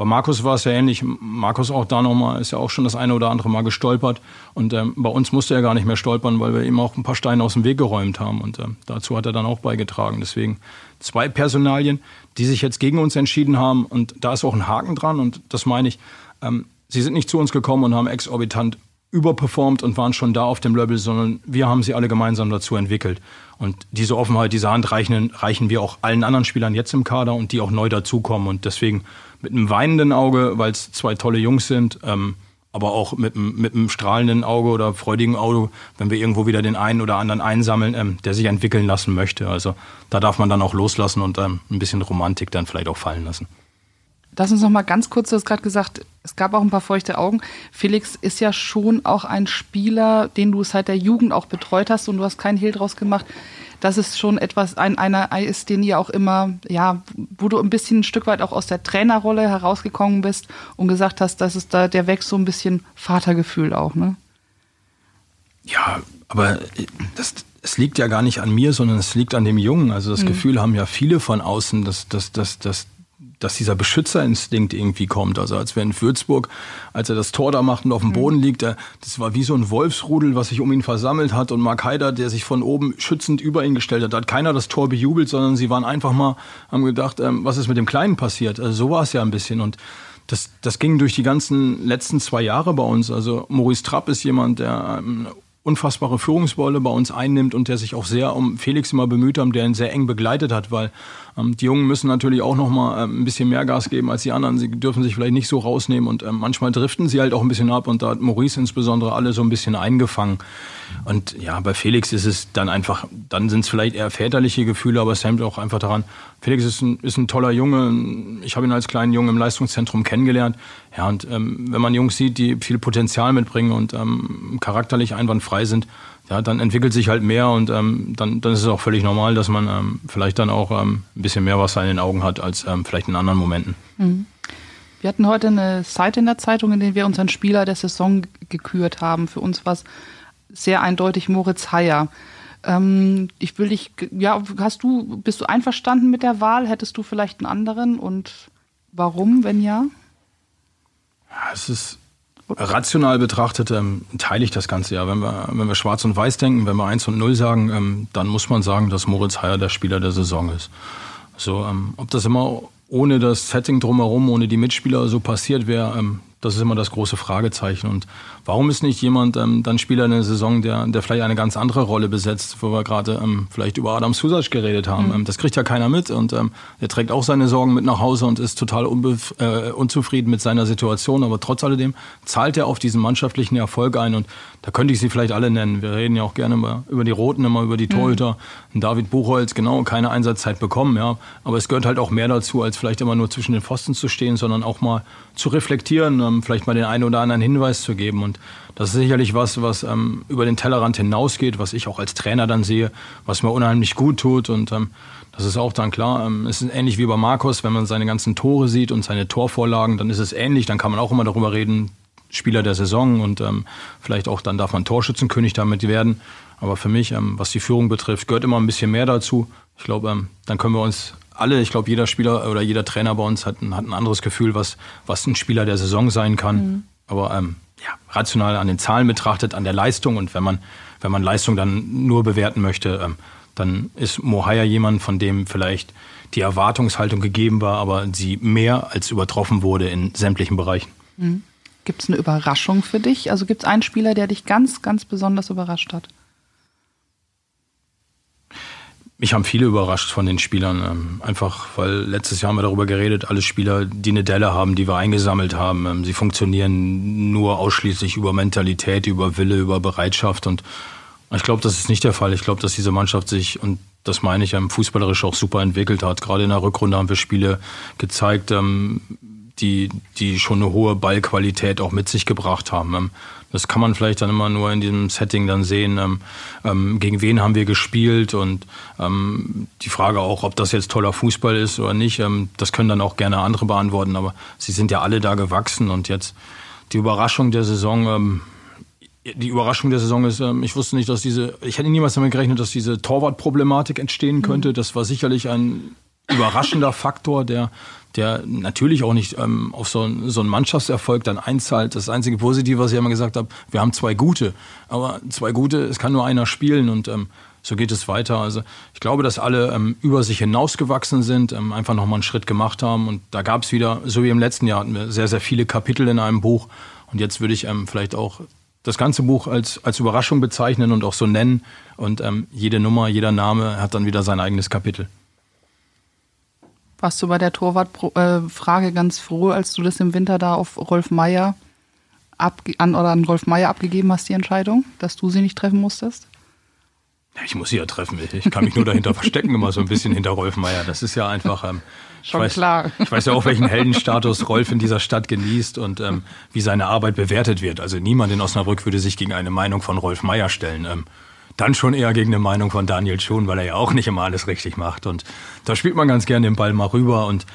bei Markus war es ja ähnlich. Markus auch da nochmal, ist ja auch schon das eine oder andere Mal gestolpert. Und ähm, bei uns musste er gar nicht mehr stolpern, weil wir ihm auch ein paar Steine aus dem Weg geräumt haben. Und ähm, dazu hat er dann auch beigetragen. Deswegen zwei Personalien, die sich jetzt gegen uns entschieden haben. Und da ist auch ein Haken dran. Und das meine ich, ähm, sie sind nicht zu uns gekommen und haben exorbitant überperformt und waren schon da auf dem Level, sondern wir haben sie alle gemeinsam dazu entwickelt. Und diese Offenheit, diese Hand reichen, reichen wir auch allen anderen Spielern jetzt im Kader und die auch neu dazukommen. Und deswegen mit einem weinenden Auge, weil es zwei tolle Jungs sind, ähm, aber auch mit, mit einem strahlenden Auge oder freudigen Auge, wenn wir irgendwo wieder den einen oder anderen einsammeln, ähm, der sich entwickeln lassen möchte. Also da darf man dann auch loslassen und ähm, ein bisschen Romantik dann vielleicht auch fallen lassen. Lass uns noch mal ganz kurz, du hast gerade gesagt, es gab auch ein paar feuchte Augen. Felix ist ja schon auch ein Spieler, den du seit der Jugend auch betreut hast und du hast keinen Hehl draus gemacht. Das ist schon etwas, ein, einer ist, den ihr auch immer, ja, wo du ein bisschen ein Stück weit auch aus der Trainerrolle herausgekommen bist und gesagt hast, dass es da, der wächst so ein bisschen Vatergefühl auch, ne? Ja, aber das, es liegt ja gar nicht an mir, sondern es liegt an dem Jungen. Also das mhm. Gefühl haben ja viele von außen, dass, dass, dass, dass dass dieser Beschützerinstinkt irgendwie kommt. Also als in Würzburg, als er das Tor da macht und auf dem mhm. Boden liegt, das war wie so ein Wolfsrudel, was sich um ihn versammelt hat und Mark Haider, der sich von oben schützend über ihn gestellt hat. Da hat keiner das Tor bejubelt, sondern sie waren einfach mal, haben gedacht, ähm, was ist mit dem Kleinen passiert? Also so war es ja ein bisschen und das, das ging durch die ganzen letzten zwei Jahre bei uns. Also Maurice Trapp ist jemand, der ähm, unfassbare Führungsrolle bei uns einnimmt und der sich auch sehr um Felix immer bemüht hat, der ihn sehr eng begleitet hat, weil die Jungen müssen natürlich auch noch mal ähm, ein bisschen mehr Gas geben als die anderen. Sie dürfen sich vielleicht nicht so rausnehmen und ähm, manchmal driften sie halt auch ein bisschen ab und da hat Maurice insbesondere alle so ein bisschen eingefangen. Und ja, bei Felix ist es dann einfach, dann sind es vielleicht eher väterliche Gefühle, aber es hängt auch einfach daran, Felix ist ein, ist ein toller Junge. Ich habe ihn als kleinen Jungen im Leistungszentrum kennengelernt. Ja, und ähm, wenn man Jungs sieht, die viel Potenzial mitbringen und ähm, charakterlich einwandfrei sind, ja, dann entwickelt sich halt mehr und ähm, dann, dann ist es auch völlig normal, dass man ähm, vielleicht dann auch ähm, ein bisschen mehr Wasser in den Augen hat als ähm, vielleicht in anderen Momenten. Mhm. Wir hatten heute eine Seite in der Zeitung, in der wir unseren Spieler der Saison gekürt haben. Für uns war es sehr eindeutig Moritz Heyer. Ähm, ich will dich, ja, hast du, bist du einverstanden mit der Wahl? Hättest du vielleicht einen anderen und warum, wenn ja? Ja, es ist rational betrachtet, ähm, teile ich das Ganze ja. Wenn wir, wenn wir schwarz und weiß denken, wenn wir 1 und 0 sagen, ähm, dann muss man sagen, dass Moritz Heyer der Spieler der Saison ist. So, ähm, ob das immer ohne das Setting drumherum, ohne die Mitspieler so passiert wäre, ähm, das ist immer das große Fragezeichen. Und warum ist nicht jemand ähm, dann Spieler in der Saison, der, der vielleicht eine ganz andere Rolle besetzt, wo wir gerade ähm, vielleicht über Adam Susac geredet haben? Mhm. Ähm, das kriegt ja keiner mit und ähm, er trägt auch seine Sorgen mit nach Hause und ist total äh, unzufrieden mit seiner Situation. Aber trotz alledem zahlt er auf diesen mannschaftlichen Erfolg ein und da könnte ich sie vielleicht alle nennen. Wir reden ja auch gerne über, über die Roten, immer über die mhm. Torhüter. Mhm. David Buchholz, genau, keine Einsatzzeit bekommen, ja. Aber es gehört halt auch mehr dazu, als vielleicht immer nur zwischen den Pfosten zu stehen, sondern auch mal zu reflektieren, ähm, vielleicht mal den einen oder anderen Hinweis zu geben. Und das ist sicherlich was, was ähm, über den Tellerrand hinausgeht, was ich auch als Trainer dann sehe, was mir unheimlich gut tut. Und ähm, das ist auch dann klar. Ähm, es ist ähnlich wie bei Markus, wenn man seine ganzen Tore sieht und seine Torvorlagen, dann ist es ähnlich. Dann kann man auch immer darüber reden, Spieler der Saison und ähm, vielleicht auch dann darf man Torschützenkönig damit werden. Aber für mich, ähm, was die Führung betrifft, gehört immer ein bisschen mehr dazu. Ich glaube, dann können wir uns alle, ich glaube, jeder Spieler oder jeder Trainer bei uns hat ein, hat ein anderes Gefühl, was, was ein Spieler der Saison sein kann. Mhm. Aber ähm, ja, rational an den Zahlen betrachtet, an der Leistung und wenn man, wenn man Leistung dann nur bewerten möchte, ähm, dann ist Mohaya jemand, von dem vielleicht die Erwartungshaltung gegeben war, aber sie mehr als übertroffen wurde in sämtlichen Bereichen. Mhm. Gibt es eine Überraschung für dich? Also gibt es einen Spieler, der dich ganz, ganz besonders überrascht hat? Mich haben viele überrascht von den Spielern. Ähm, einfach, weil letztes Jahr haben wir darüber geredet, alle Spieler, die eine Delle haben, die wir eingesammelt haben, ähm, sie funktionieren nur ausschließlich über Mentalität, über Wille, über Bereitschaft. Und ich glaube, das ist nicht der Fall. Ich glaube, dass diese Mannschaft sich, und das meine ich, fußballerisch auch super entwickelt hat. Gerade in der Rückrunde haben wir Spiele gezeigt, ähm, die, die schon eine hohe Ballqualität auch mit sich gebracht haben. Das kann man vielleicht dann immer nur in diesem Setting dann sehen, ähm, ähm, gegen wen haben wir gespielt und ähm, die Frage auch, ob das jetzt toller Fußball ist oder nicht, ähm, das können dann auch gerne andere beantworten, aber sie sind ja alle da gewachsen und jetzt die Überraschung der Saison, ähm, die Überraschung der Saison ist, ähm, ich wusste nicht, dass diese, ich hätte niemals damit gerechnet, dass diese Torwartproblematik entstehen könnte. Mhm. Das war sicherlich ein überraschender Faktor, der der natürlich auch nicht ähm, auf so, so einen Mannschaftserfolg dann einzahlt. Das einzige Positive, was ich immer gesagt habe, wir haben zwei gute. Aber zwei gute, es kann nur einer spielen und ähm, so geht es weiter. Also ich glaube, dass alle ähm, über sich hinausgewachsen sind, ähm, einfach nochmal einen Schritt gemacht haben. Und da gab es wieder, so wie im letzten Jahr, hatten wir sehr, sehr viele Kapitel in einem Buch. Und jetzt würde ich ähm, vielleicht auch das ganze Buch als, als Überraschung bezeichnen und auch so nennen. Und ähm, jede Nummer, jeder Name hat dann wieder sein eigenes Kapitel. Warst du bei der Torwartfrage ganz froh, als du das im Winter da auf Rolf Meier an, oder an Rolf Meier abgegeben hast, die Entscheidung, dass du sie nicht treffen musstest? Ich muss sie ja treffen. Ich kann mich nur dahinter verstecken, immer so ein bisschen hinter Rolf Meier. Das ist ja einfach. Ähm, Schon ich weiß, klar. Ich weiß ja auch, welchen Heldenstatus Rolf in dieser Stadt genießt und ähm, wie seine Arbeit bewertet wird. Also niemand in Osnabrück würde sich gegen eine Meinung von Rolf Meier stellen. Ähm, dann schon eher gegen eine Meinung von Daniel Schon, weil er ja auch nicht immer alles richtig macht. Und da spielt man ganz gerne den Ball mal rüber und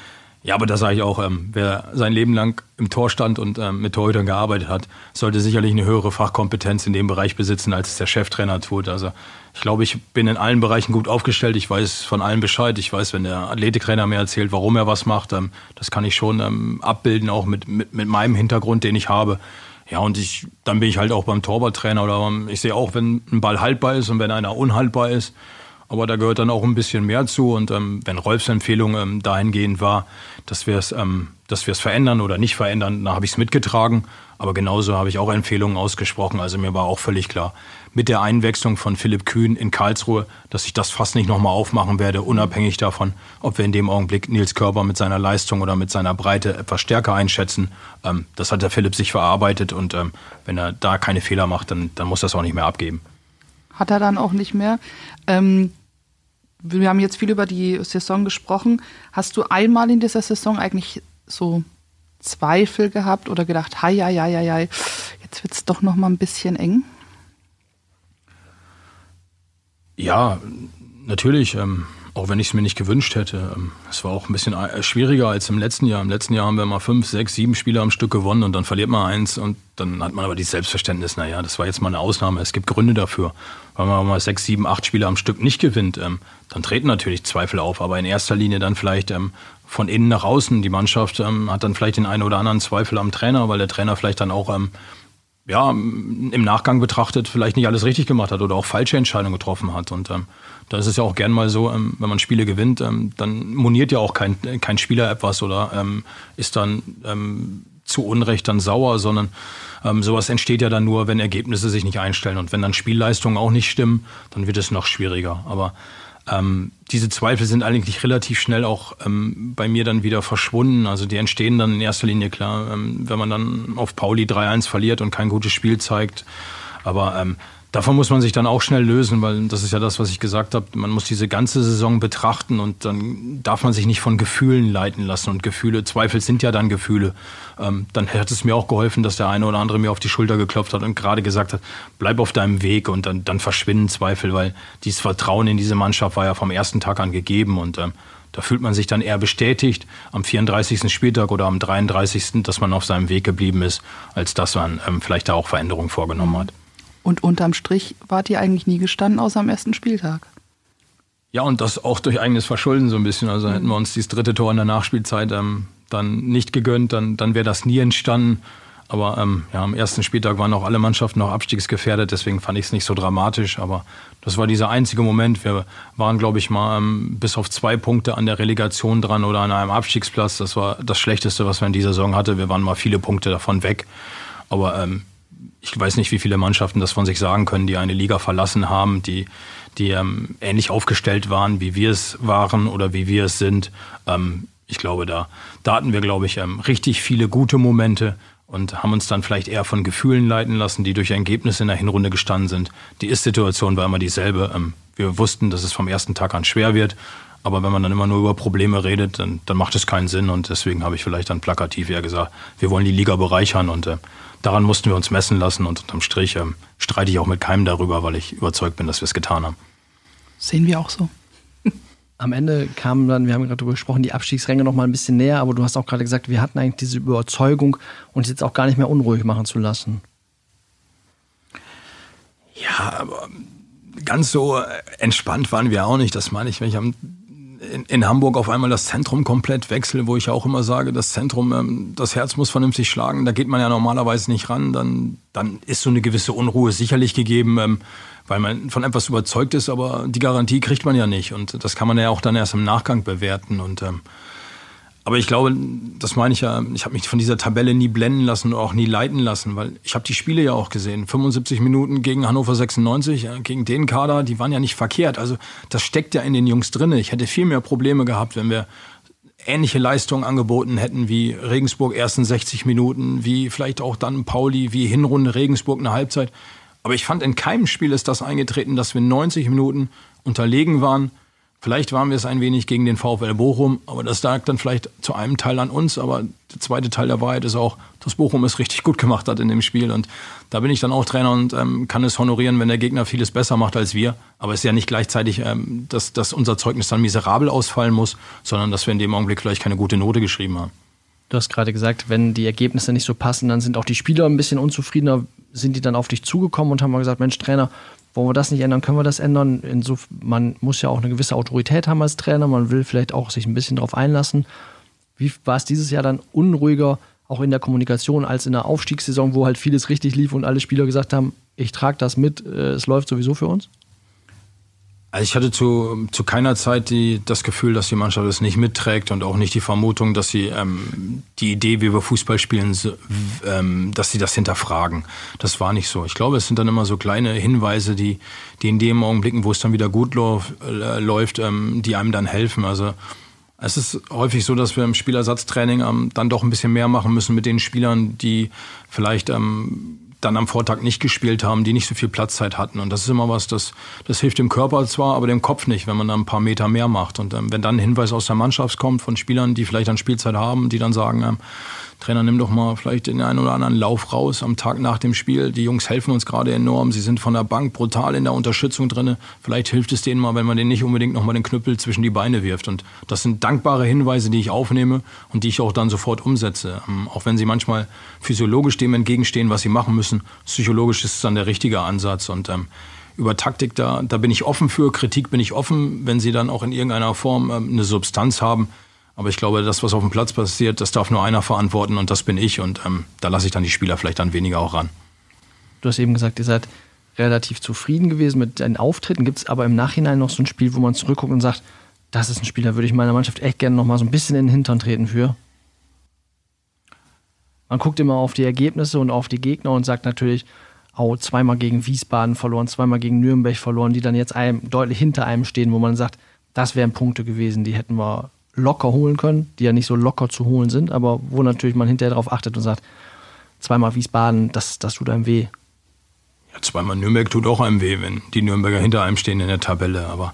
ja, aber da sage ich auch, ähm, wer sein Leben lang im Tor stand und ähm, mit Torhütern gearbeitet hat, sollte sicherlich eine höhere Fachkompetenz in dem Bereich besitzen, als es der Cheftrainer tut. Also ich glaube, ich bin in allen Bereichen gut aufgestellt. Ich weiß von allem Bescheid. Ich weiß, wenn der Athletiktrainer mir erzählt, warum er was macht, ähm, das kann ich schon ähm, abbilden, auch mit, mit, mit meinem Hintergrund, den ich habe. Ja, und ich, dann bin ich halt auch beim Torwarttrainer oder ich sehe auch, wenn ein Ball haltbar ist und wenn einer unhaltbar ist, aber da gehört dann auch ein bisschen mehr zu. Und ähm, wenn Rolfs Empfehlung ähm, dahingehend war, dass wir es ähm, dass wir es verändern oder nicht verändern, da habe ich es mitgetragen. Aber genauso habe ich auch Empfehlungen ausgesprochen. Also mir war auch völlig klar, mit der Einwechslung von Philipp Kühn in Karlsruhe, dass ich das fast nicht nochmal aufmachen werde, unabhängig davon, ob wir in dem Augenblick Nils Körber mit seiner Leistung oder mit seiner Breite etwas stärker einschätzen. Ähm, das hat der Philipp sich verarbeitet und ähm, wenn er da keine Fehler macht, dann, dann muss das auch nicht mehr abgeben hat er dann auch nicht mehr. Ähm, wir haben jetzt viel über die Saison gesprochen. Hast du einmal in dieser Saison eigentlich so Zweifel gehabt oder gedacht, hei, hei, hei, hei, jetzt wird es doch noch mal ein bisschen eng? Ja, natürlich. Ähm, auch wenn ich es mir nicht gewünscht hätte. Ähm, es war auch ein bisschen äh, schwieriger als im letzten Jahr. Im letzten Jahr haben wir mal fünf, sechs, sieben Spiele am Stück gewonnen und dann verliert man eins und dann hat man aber dieses Selbstverständnis, naja, das war jetzt mal eine Ausnahme. Es gibt Gründe dafür. Wenn man mal sechs, sieben, acht Spiele am Stück nicht gewinnt, ähm, dann treten natürlich Zweifel auf. Aber in erster Linie dann vielleicht ähm, von innen nach außen. Die Mannschaft hat dann vielleicht den einen oder anderen Zweifel am Trainer, weil der Trainer vielleicht dann auch ja, im Nachgang betrachtet vielleicht nicht alles richtig gemacht hat oder auch falsche Entscheidungen getroffen hat. Und ähm, da ist es ja auch gern mal so, ähm, wenn man Spiele gewinnt, ähm, dann moniert ja auch kein, kein Spieler etwas oder ähm, ist dann ähm, zu Unrecht dann sauer, sondern ähm, sowas entsteht ja dann nur, wenn Ergebnisse sich nicht einstellen. Und wenn dann Spielleistungen auch nicht stimmen, dann wird es noch schwieriger. Aber ähm, diese Zweifel sind eigentlich relativ schnell auch ähm, bei mir dann wieder verschwunden. Also die entstehen dann in erster Linie klar, ähm, wenn man dann auf Pauli 3-1 verliert und kein gutes Spiel zeigt. Aber ähm, Davon muss man sich dann auch schnell lösen, weil das ist ja das, was ich gesagt habe. Man muss diese ganze Saison betrachten und dann darf man sich nicht von Gefühlen leiten lassen. Und Gefühle, Zweifel sind ja dann Gefühle. Ähm, dann hätte es mir auch geholfen, dass der eine oder andere mir auf die Schulter geklopft hat und gerade gesagt hat, bleib auf deinem Weg und dann, dann verschwinden Zweifel, weil dieses Vertrauen in diese Mannschaft war ja vom ersten Tag an gegeben und ähm, da fühlt man sich dann eher bestätigt am 34. Spieltag oder am 33., dass man auf seinem Weg geblieben ist, als dass man ähm, vielleicht da auch Veränderungen vorgenommen hat. Und unterm Strich wart ihr eigentlich nie gestanden, außer am ersten Spieltag. Ja, und das auch durch eigenes Verschulden so ein bisschen. Also hätten wir uns dieses dritte Tor in der Nachspielzeit ähm, dann nicht gegönnt, dann, dann wäre das nie entstanden. Aber ähm, ja, am ersten Spieltag waren auch alle Mannschaften noch abstiegsgefährdet, deswegen fand ich es nicht so dramatisch. Aber das war dieser einzige Moment. Wir waren, glaube ich, mal ähm, bis auf zwei Punkte an der Relegation dran oder an einem Abstiegsplatz. Das war das Schlechteste, was wir in dieser Saison hatten. Wir waren mal viele Punkte davon weg. Aber ähm, ich weiß nicht, wie viele Mannschaften das von sich sagen können, die eine Liga verlassen haben, die, die ähm, ähnlich aufgestellt waren, wie wir es waren oder wie wir es sind. Ähm, ich glaube, da, da hatten wir, glaube ich, ähm, richtig viele gute Momente und haben uns dann vielleicht eher von Gefühlen leiten lassen, die durch Ergebnisse in der Hinrunde gestanden sind. Die Ist-Situation war immer dieselbe. Ähm, wir wussten, dass es vom ersten Tag an schwer wird. Aber wenn man dann immer nur über Probleme redet, dann, dann macht es keinen Sinn. Und deswegen habe ich vielleicht dann plakativ eher gesagt, wir wollen die Liga bereichern und äh, daran mussten wir uns messen lassen und unterm Strich ähm, streite ich auch mit keinem darüber, weil ich überzeugt bin, dass wir es getan haben. Sehen wir auch so. <laughs> Am Ende kamen dann, wir haben gerade darüber gesprochen, die Abstiegsränge noch mal ein bisschen näher, aber du hast auch gerade gesagt, wir hatten eigentlich diese Überzeugung, uns jetzt auch gar nicht mehr unruhig machen zu lassen. Ja, aber ganz so entspannt waren wir auch nicht. Das meine ich, wenn ich am in, in, Hamburg auf einmal das Zentrum komplett wechsle, wo ich auch immer sage, das Zentrum, ähm, das Herz muss vernünftig schlagen, da geht man ja normalerweise nicht ran, dann, dann ist so eine gewisse Unruhe sicherlich gegeben, ähm, weil man von etwas überzeugt ist, aber die Garantie kriegt man ja nicht. Und das kann man ja auch dann erst im Nachgang bewerten. Und ähm, Aber ich glaube, das meine ich ja, ich habe mich von dieser Tabelle nie blenden lassen und auch nie leiten lassen, weil ich habe die Spiele ja auch gesehen. 75 Minuten gegen Hannover 96, gegen den Kader, die waren ja nicht verkehrt. Also das steckt ja in den Jungs drin. Ich hätte viel mehr Probleme gehabt, wenn wir ähnliche Leistungen angeboten hätten wie Regensburg ersten 60 Minuten, wie vielleicht auch dann Pauli, wie Hinrunde Regensburg eine Halbzeit. Aber ich fand, in keinem Spiel ist das eingetreten, dass wir 90 Minuten unterlegen waren Vielleicht waren wir es ein wenig gegen den VfL Bochum, aber das lag dann vielleicht zu einem Teil an uns. Aber der zweite Teil der Wahrheit ist auch, dass Bochum es richtig gut gemacht hat in dem Spiel. Und da bin ich dann auch Trainer und ähm, kann es honorieren, wenn der Gegner vieles besser macht als wir. Aber es ist ja nicht gleichzeitig, ähm, dass, dass unser Zeugnis dann miserabel ausfallen muss, sondern dass wir in dem Augenblick vielleicht keine gute Note geschrieben haben. Du hast gerade gesagt, wenn die Ergebnisse nicht so passen, dann sind auch die Spieler ein bisschen unzufriedener. Sind die dann auf dich zugekommen und haben mal gesagt, Mensch, Trainer, wollen wir das nicht ändern, können wir das ändern. Insof man muss ja auch eine gewisse Autorität haben als Trainer, man will vielleicht auch sich ein bisschen darauf einlassen. Wie war es dieses Jahr dann unruhiger, auch in der Kommunikation, als in der Aufstiegssaison, wo halt vieles richtig lief und alle Spieler gesagt haben, ich trage das mit, äh, es läuft sowieso für uns? Also ich hatte zu, zu keiner Zeit die, das Gefühl, dass die Mannschaft es nicht mitträgt und auch nicht die Vermutung, dass sie ähm, die Idee, wie wir Fußball spielen, ähm, dass sie das hinterfragen. Das war nicht so. Ich glaube, es sind dann immer so kleine Hinweise, die, die in dem Augenblicken, wo es dann wieder gut lauf, äh, läuft, ähm, die einem dann helfen. Also es ist häufig so, dass wir im Spielersatztraining ähm, dann doch ein bisschen mehr machen müssen mit den Spielern, die vielleicht ähm, dann am Vortag nicht gespielt haben, die nicht so viel Platzzeit hatten. Und das ist immer was, das, das hilft dem Körper zwar, aber dem Kopf nicht, wenn man dann ein paar Meter mehr macht. Und ähm, wenn dann ein Hinweis aus der Mannschaft kommt von Spielern, die vielleicht dann Spielzeit haben, die dann sagen, ähm, Trainer, nimm doch mal vielleicht den einen oder anderen Lauf raus am Tag nach dem Spiel. Die Jungs helfen uns gerade enorm. Sie sind von der Bank brutal in der Unterstützung drin. Vielleicht hilft es denen mal, wenn man denen nicht unbedingt nochmal den Knüppel zwischen die Beine wirft. Und das sind dankbare Hinweise, die ich aufnehme und die ich auch dann sofort umsetze. Ähm, auch wenn sie manchmal physiologisch dem entgegenstehen, was sie machen müssen. Psychologisch ist es dann der richtige Ansatz. Und ähm, über Taktik, da, da bin ich offen für. Kritik bin ich offen, wenn sie dann auch in irgendeiner Form ähm, eine Substanz haben aber ich glaube, das, was auf dem Platz passiert, das darf nur einer verantworten und das bin ich. Und ähm, da lasse ich dann die Spieler vielleicht dann weniger auch ran. Du hast eben gesagt, ihr seid relativ zufrieden gewesen mit deinen Auftritten. Gibt es aber im Nachhinein noch so ein Spiel, wo man zurückguckt und sagt, das ist ein Spieler, würde ich meiner Mannschaft echt gerne noch mal so ein bisschen in den Hintern treten für? Man guckt immer auf die Ergebnisse und auf die Gegner und sagt natürlich, oh, zweimal gegen Wiesbaden verloren, zweimal gegen Nürnberg verloren, die dann jetzt einem, deutlich hinter einem stehen, wo man sagt, das wären Punkte gewesen, die hätten wir locker holen können, die ja nicht so locker zu holen sind, aber wo natürlich man hinterher darauf achtet und sagt, zweimal Wiesbaden, das, das tut einem weh. Ja, zweimal Nürnberg tut auch einem weh, wenn die Nürnberger hinter einem stehen in der Tabelle, aber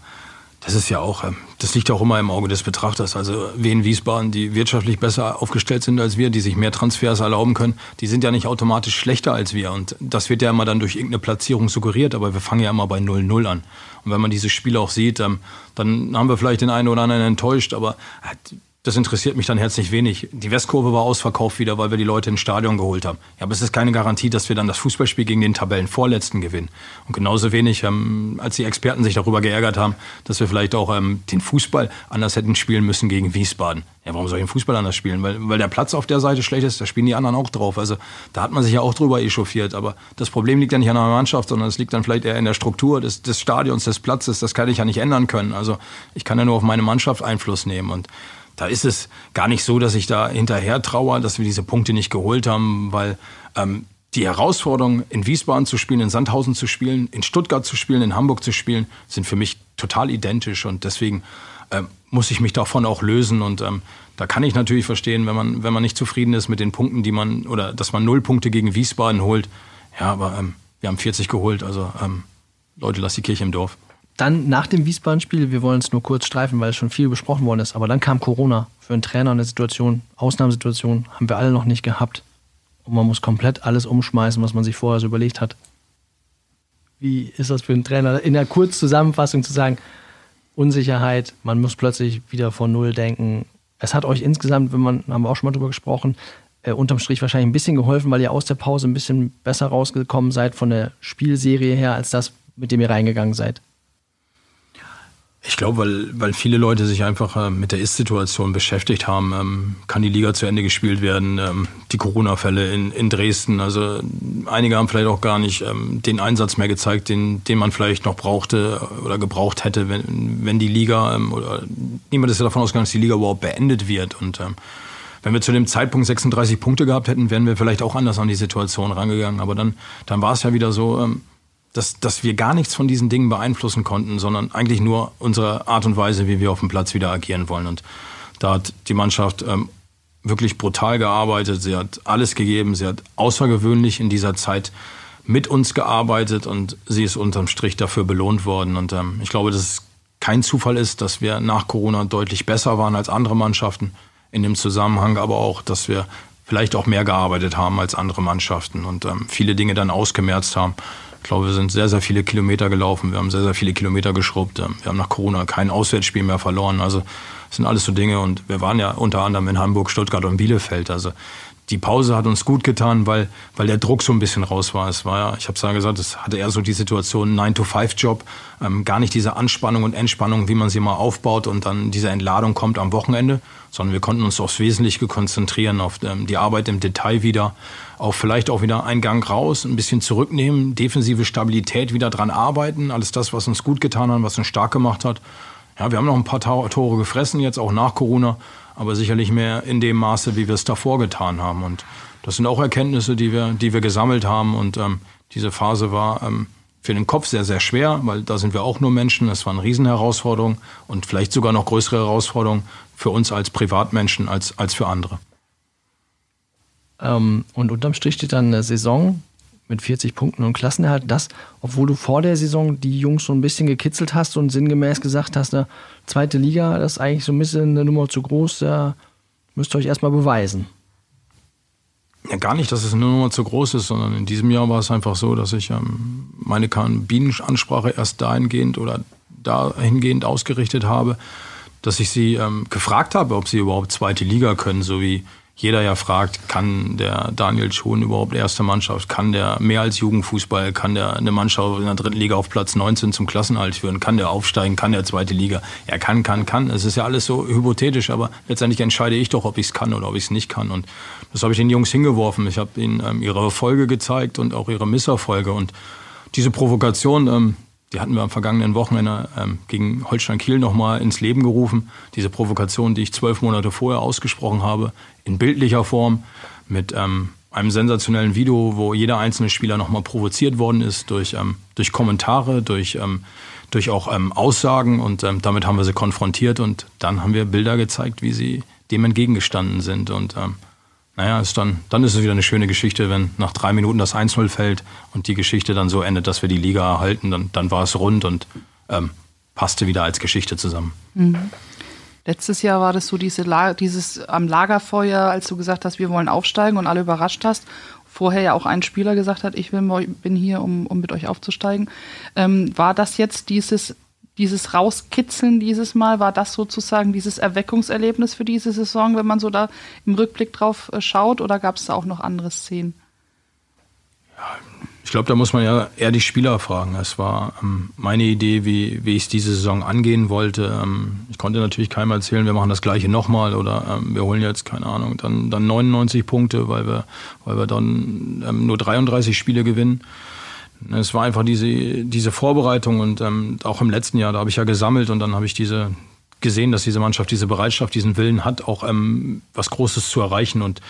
das ist ja auch, ähm, das liegt auch immer im Auge des Betrachters. Also Wien, Wiesbaden, die wirtschaftlich besser aufgestellt sind als wir, die sich mehr Transfers erlauben können, die sind ja nicht automatisch schlechter als wir. Und das wird ja immer dann durch irgendeine Platzierung suggeriert, aber wir fangen ja immer bei 0-0 an. Und wenn man diese Spiele auch sieht, ähm, dann haben wir vielleicht den einen oder anderen enttäuscht, aber äh, das interessiert mich dann herzlich wenig. Die Westkurve war ausverkauft wieder, weil wir die Leute ins Stadion geholt haben. Ja, aber es ist keine Garantie, dass wir dann das Fußballspiel gegen den Tabellenvorletzten gewinnen. Und genauso wenig, ähm, als die Experten sich darüber geärgert haben, dass wir vielleicht auch ähm, den Fußball anders hätten spielen müssen gegen Wiesbaden. Ja, warum soll ich den Fußball anders spielen? Weil, weil der Platz auf der Seite schlecht ist, da spielen die anderen auch drauf. Also da hat man sich ja auch drüber echauffiert. Aber das Problem liegt ja nicht an der Mannschaft, sondern es liegt dann vielleicht eher in der Struktur des, des Stadions, des Platzes. Das kann ich ja nicht ändern können. Also ich kann ja nur auf meine Mannschaft Einfluss nehmen. Und da ist es gar nicht so, dass ich da hinterher trauere, dass wir diese Punkte nicht geholt haben, weil ähm, die Herausforderungen, in Wiesbaden zu spielen, in Sandhausen zu spielen, in Stuttgart zu spielen, in Hamburg zu spielen, sind für mich total identisch. Und deswegen ähm, muss ich mich davon auch lösen. Und ähm, da kann ich natürlich verstehen, wenn man, wenn man nicht zufrieden ist mit den Punkten, die man, oder dass man null Punkte gegen Wiesbaden holt. Ja, aber ähm, wir haben 40 geholt, also ähm, Leute, lass die Kirche im Dorf dann nach dem Wiesbaden-Spiel, wir wollen es nur kurz streifen, weil es schon viel besprochen worden ist, aber dann kam Corona für einen Trainer eine Situation, Ausnahmesituation, haben wir alle noch nicht gehabt. Und man muss komplett alles umschmeißen, was man sich vorher so überlegt hat. Wie ist das für einen Trainer, in der Kurzzusammenfassung zu sagen, Unsicherheit, man muss plötzlich wieder von Null denken. Es hat euch insgesamt, wenn man, haben wir auch schon mal drüber gesprochen, äh, unterm Strich wahrscheinlich ein bisschen geholfen, weil ihr aus der Pause ein bisschen besser rausgekommen seid von der Spielserie her, als das, mit dem ihr reingegangen seid. Ich glaube, weil, weil viele Leute sich einfach äh, mit der Ist-Situation beschäftigt haben. Ähm, kann die Liga zu Ende gespielt werden? Ähm, die Corona-Fälle in, in Dresden. Also einige haben vielleicht auch gar nicht ähm, den Einsatz mehr gezeigt, den, den man vielleicht noch brauchte oder gebraucht hätte, wenn, wenn die Liga ähm, oder niemand ist ja davon ausgegangen, dass die Liga überhaupt beendet wird. Und ähm, wenn wir zu dem Zeitpunkt 36 Punkte gehabt hätten, wären wir vielleicht auch anders an die Situation rangegangen. Aber dann, dann war es ja wieder so, ähm, dass, dass wir gar nichts von diesen Dingen beeinflussen konnten, sondern eigentlich nur unsere Art und Weise, wie wir auf dem Platz wieder agieren wollen. Und da hat die Mannschaft ähm, wirklich brutal gearbeitet. Sie hat alles gegeben. Sie hat außergewöhnlich in dieser Zeit mit uns gearbeitet und sie ist unterm Strich dafür belohnt worden. Und ähm, ich glaube, dass es kein Zufall ist, dass wir nach Corona deutlich besser waren als andere Mannschaften in dem Zusammenhang, aber auch, dass wir vielleicht auch mehr gearbeitet haben als andere Mannschaften und ähm, viele Dinge dann ausgemerzt haben. Ich glaube, wir sind sehr, sehr viele Kilometer gelaufen. Wir haben sehr, sehr viele Kilometer geschrubbt. Wir haben nach Corona kein Auswärtsspiel mehr verloren. Also das sind alles so Dinge. Und wir waren ja unter anderem in Hamburg, Stuttgart und Bielefeld. Also die Pause hat uns gut getan, weil, weil der Druck so ein bisschen raus war. Es war ja, ich habe es ja gesagt, es hatte eher so die Situation 9-to-5-Job, ähm, gar nicht diese Anspannung und Entspannung, wie man sie mal aufbaut und dann diese Entladung kommt am Wochenende, sondern wir konnten uns aufs Wesentliche konzentrieren, auf ähm, die Arbeit im Detail wieder, auf vielleicht auch wieder einen Gang raus, ein bisschen zurücknehmen, defensive Stabilität wieder dran arbeiten, alles das, was uns gut getan hat, was uns stark gemacht hat. Ja, wir haben noch ein paar Tore gefressen jetzt, auch nach Corona aber sicherlich mehr in dem Maße, wie wir es davor getan haben. Und das sind auch Erkenntnisse, die wir, die wir gesammelt haben. Und ähm, diese Phase war ähm, für den Kopf sehr, sehr schwer, weil da sind wir auch nur Menschen. Es war eine Riesenherausforderung und vielleicht sogar noch größere Herausforderung für uns als Privatmenschen als, als für andere. Ähm, und unterm Strich steht dann eine Saison mit 40 Punkten und Klassenerhalt. Das, obwohl du vor der Saison die Jungs so ein bisschen gekitzelt hast und sinngemäß gesagt hast, eine zweite Liga, das ist eigentlich so ein bisschen eine Nummer zu groß, da müsst ihr euch erstmal beweisen. Ja, gar nicht, dass es eine Nummer zu groß ist, sondern in diesem Jahr war es einfach so, dass ich ähm, meine Kabinenansprache erst dahingehend oder dahingehend ausgerichtet habe, dass ich sie ähm, gefragt habe, ob sie überhaupt zweite Liga können, so wie jeder ja fragt, kann der Daniel schon überhaupt erste Mannschaft, kann der mehr als Jugendfußball, kann der eine Mannschaft in der dritten Liga auf Platz 19 zum Klassenhalt führen, kann der aufsteigen, kann der zweite Liga. Er kann, kann, kann. Es ist ja alles so hypothetisch, aber letztendlich entscheide ich doch, ob ich es kann oder ob ich es nicht kann. Und das habe ich den Jungs hingeworfen. Ich habe ihnen ähm, ihre Erfolge gezeigt und auch ihre Misserfolge. Und diese Provokation, ähm, die hatten wir am vergangenen Wochenende ähm, gegen Holstein Kiel nochmal ins Leben gerufen. Diese Provokation, die ich zwölf Monate vorher ausgesprochen habe, in bildlicher Form mit ähm, einem sensationellen Video, wo jeder einzelne Spieler nochmal provoziert worden ist durch, ähm, durch Kommentare, durch, ähm, durch auch ähm, Aussagen und ähm, damit haben wir sie konfrontiert und dann haben wir Bilder gezeigt, wie sie dem entgegengestanden sind und naja, ist dann, dann ist es wieder eine schöne Geschichte, wenn nach drei Minuten das 1-0 fällt und die Geschichte dann so endet, dass wir die Liga erhalten, dann, dann war es rund und ähm, passte wieder als Geschichte zusammen. Mhm. Letztes Jahr war das so diese La dieses am Lagerfeuer, als du gesagt hast, wir wollen aufsteigen und alle überrascht hast. Vorher ja auch ein Spieler gesagt hat, ich bin hier, um, um mit euch aufzusteigen. Ähm, war das jetzt dieses, dieses Rauskitzeln dieses Mal, war das sozusagen dieses Erweckungserlebnis für diese Saison, wenn man so da im Rückblick drauf äh, schaut, oder gab es da auch noch andere Szenen? Ja, ich glaube, da muss man ja eher die Spieler fragen. Es war ähm, meine Idee, wie, wie ich es diese Saison angehen wollte. Ähm, ich konnte natürlich keinem erzählen, wir machen das gleiche nochmal oder ähm, wir holen jetzt, keine Ahnung, dann, dann 99 Punkte, weil wir, weil wir dann ähm, nur 33 Spiele gewinnen. Es war einfach diese, diese Vorbereitung und ähm, auch im letzten Jahr, da habe ich ja gesammelt und dann habe ich diese gesehen, dass diese Mannschaft diese Bereitschaft, diesen Willen hat, auch ähm, was Großes zu erreichen. Und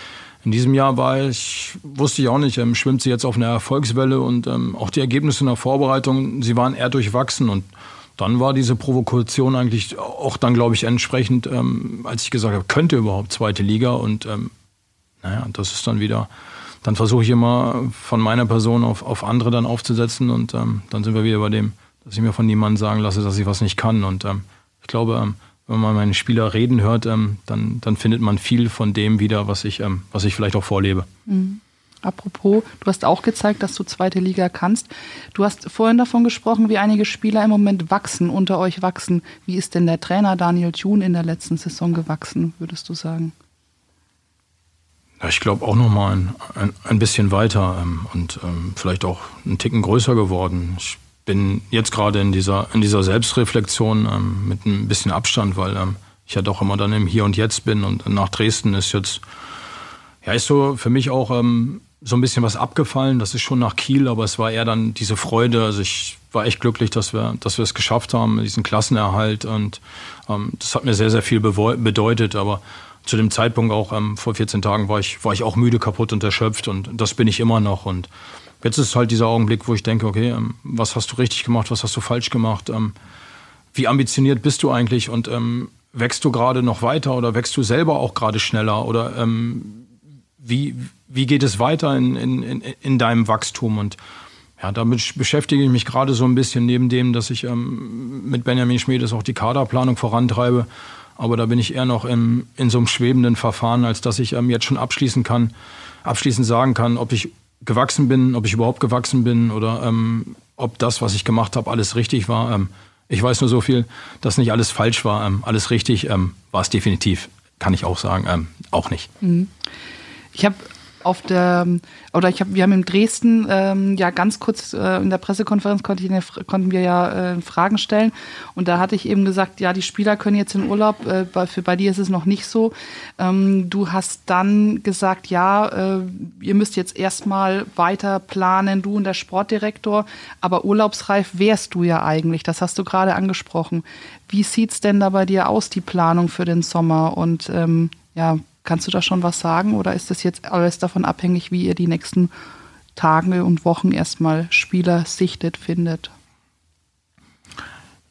in diesem Jahr war ich, wusste ich auch nicht, ähm, schwimmt sie jetzt auf einer Erfolgswelle und ähm, auch die Ergebnisse in der Vorbereitung, sie waren eher durchwachsen. Und dann war diese Provokation eigentlich auch dann, glaube ich, entsprechend, ähm, als ich gesagt habe, könnte überhaupt zweite Liga. Und ähm, naja, das ist dann wieder, dann versuche ich immer von meiner Person auf, auf andere dann aufzusetzen und ähm, dann sind wir wieder bei dem, dass ich mir von niemandem sagen lasse, dass ich was nicht kann und ähm, ich glaube, ähm, wenn man meine Spieler reden hört, ähm, dann, dann findet man viel von dem wieder, was ich, ähm, was ich vielleicht auch vorlebe. Mhm. Apropos, du hast auch gezeigt, dass du zweite Liga kannst. Du hast vorhin davon gesprochen, wie einige Spieler im Moment wachsen, unter euch wachsen. Wie ist denn der Trainer Daniel Thun in der letzten Saison gewachsen, würdest du sagen? Ja, ich glaube auch noch mal ein, ein, ein bisschen weiter ähm, und ähm, vielleicht auch einen Ticken größer geworden. Ich bin jetzt gerade in dieser, in dieser Selbstreflexion ähm, mit ein bisschen Abstand, weil ähm, ich ja doch immer dann im Hier und Jetzt bin und nach Dresden ist jetzt, ja, ist so für mich auch ähm, so ein bisschen was abgefallen. Das ist schon nach Kiel, aber es war eher dann diese Freude. Also ich war echt glücklich, dass wir, dass wir es geschafft haben, diesen Klassenerhalt und ähm, das hat mir sehr, sehr viel bedeutet, aber zu dem Zeitpunkt auch ähm, vor 14 Tagen war ich, war ich auch müde, kaputt und erschöpft und das bin ich immer noch und Jetzt ist halt dieser Augenblick, wo ich denke, okay, ähm, was hast du richtig gemacht, was hast du falsch gemacht, ähm, wie ambitioniert bist du eigentlich und ähm, wächst du gerade noch weiter oder wächst du selber auch gerade schneller oder wie, wie geht es weiter in, in, in deinem Wachstum und ja, damit beschäftige ich mich gerade so ein bisschen neben dem, dass ich ähm, mit Benjamin Schmiedes auch die Kaderplanung vorantreibe. Aber da bin ich eher noch in, in so einem schwebenden Verfahren, als dass ich ähm, jetzt schon abschließen kann, abschließend sagen kann, ob ich gewachsen bin, ob ich überhaupt gewachsen bin oder ähm, ob das, was ich gemacht habe, alles richtig war. Ähm, ich weiß nur so viel, dass nicht alles falsch war. Ähm, alles richtig ähm, war es definitiv, kann ich auch sagen, ähm, auch nicht. Mhm. Ich habe auf der, oder ich habe, wir haben in Dresden ähm, ja ganz kurz äh, in der Pressekonferenz konnte ich, konnten wir ja äh, Fragen stellen und da hatte ich eben gesagt, ja, die Spieler können jetzt in Urlaub, äh, bei, für, bei dir ist es noch nicht so. Ähm, du hast dann gesagt, ja, äh, ihr müsst jetzt erstmal weiter planen, du und der Sportdirektor, aber urlaubsreif wärst du ja eigentlich, das hast du gerade angesprochen. Wie sieht's denn da bei dir aus, die Planung für den Sommer und ähm, ja, Kannst du da schon was sagen oder ist das jetzt alles davon abhängig, wie ihr die nächsten Tage und Wochen erstmal Spieler sichtet, findet?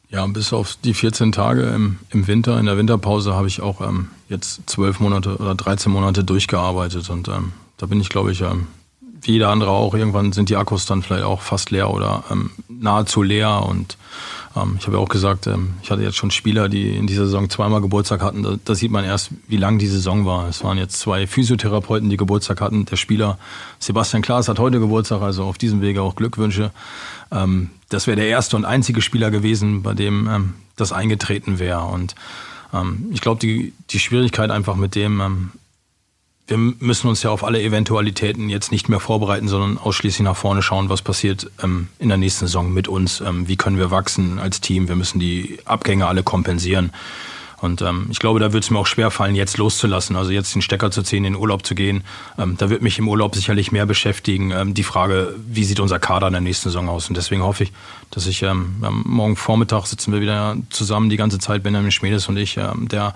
Ja, bis auf die 14 Tage im, im Winter, in der Winterpause, habe ich auch ähm, jetzt zwölf Monate oder 13 Monate durchgearbeitet. Und ähm, da bin ich, glaube ich, ähm, wie jeder andere auch, irgendwann sind die Akkus dann vielleicht auch fast leer oder ähm, nahezu leer. Und ähm, ich habe ja auch gesagt, ähm, ich hatte jetzt schon Spieler, die in dieser Saison zweimal Geburtstag hatten. Da, da, sieht man erst, wie lang die Saison war. Es waren jetzt zwei Physiotherapeuten, die Geburtstag hatten. Der Spieler Sebastian Klaas hat heute Geburtstag, also auf diesem Wege auch Glückwünsche. Ähm, das wäre der erste und einzige Spieler gewesen, bei dem ähm, das eingetreten wäre. Und ähm, ich glaube, die, die Schwierigkeit einfach mit dem, ähm, wir müssen uns ja auf alle Eventualitäten jetzt nicht mehr vorbereiten, sondern ausschließlich nach vorne schauen, was passiert ähm, in der nächsten Saison mit uns. Ähm, wie können wir wachsen als Team? Wir müssen die Abgänge alle kompensieren. Und ähm, ich glaube, da wird es mir auch schwer fallen, jetzt loszulassen. Also jetzt den Stecker zu ziehen, in den Urlaub zu gehen. Ähm, da wird mich im Urlaub sicherlich mehr beschäftigen. Ähm, die Frage, wie sieht unser Kader in der nächsten Saison aus? Und deswegen hoffe ich, dass ich ähm, morgen Vormittag sitzen wir wieder zusammen die ganze Zeit, Benjamin Schmiedes und ich, der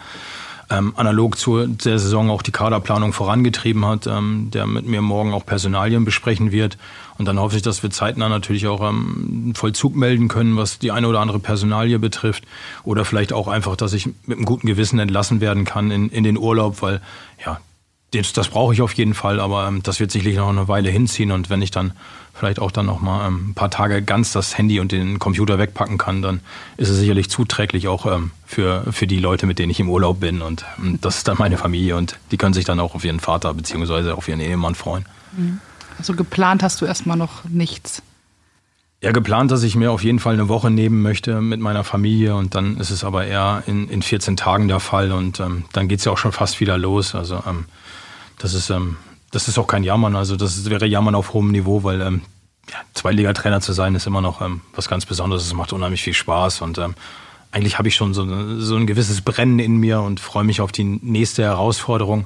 ähm, analog zu der Saison auch die Kaderplanung vorangetrieben hat, ähm, der mit mir morgen auch Personalien besprechen wird. Und dann hoffe ich, dass wir zeitnah natürlich auch ähm, Vollzug melden können, was die eine oder andere Personalie betrifft. Oder vielleicht auch einfach, dass ich mit einem guten Gewissen entlassen werden kann in, in den Urlaub, weil ja, das, das brauche ich auf jeden Fall, aber ähm, das wird sicherlich noch eine Weile hinziehen. Und wenn ich dann vielleicht auch dann noch mal ähm, ein paar Tage ganz das Handy und den Computer wegpacken kann, dann ist es sicherlich zuträglich auch ähm, für, für die Leute, mit denen ich im Urlaub bin. Und ähm, das ist dann meine Familie und die können sich dann auch auf ihren Vater bzw. auf ihren Ehemann freuen. Mhm. Also geplant hast du erstmal noch nichts. Ja, geplant, dass ich mir auf jeden Fall eine Woche nehmen möchte mit meiner Familie und dann ist es aber eher in, in 14 Tagen der Fall und ähm, dann geht es ja auch schon fast wieder los. Also ähm, das ist ähm, das ist auch kein Jammern. Also das wäre Jammern auf hohem Niveau, weil ähm, ja, Zweitligatrainer zu sein ist immer noch ähm, was ganz Besonderes. Es macht unheimlich viel Spaß und ähm, eigentlich habe ich schon so, so, ein gewisses Brennen in mir und freue mich auf die nächste Herausforderung.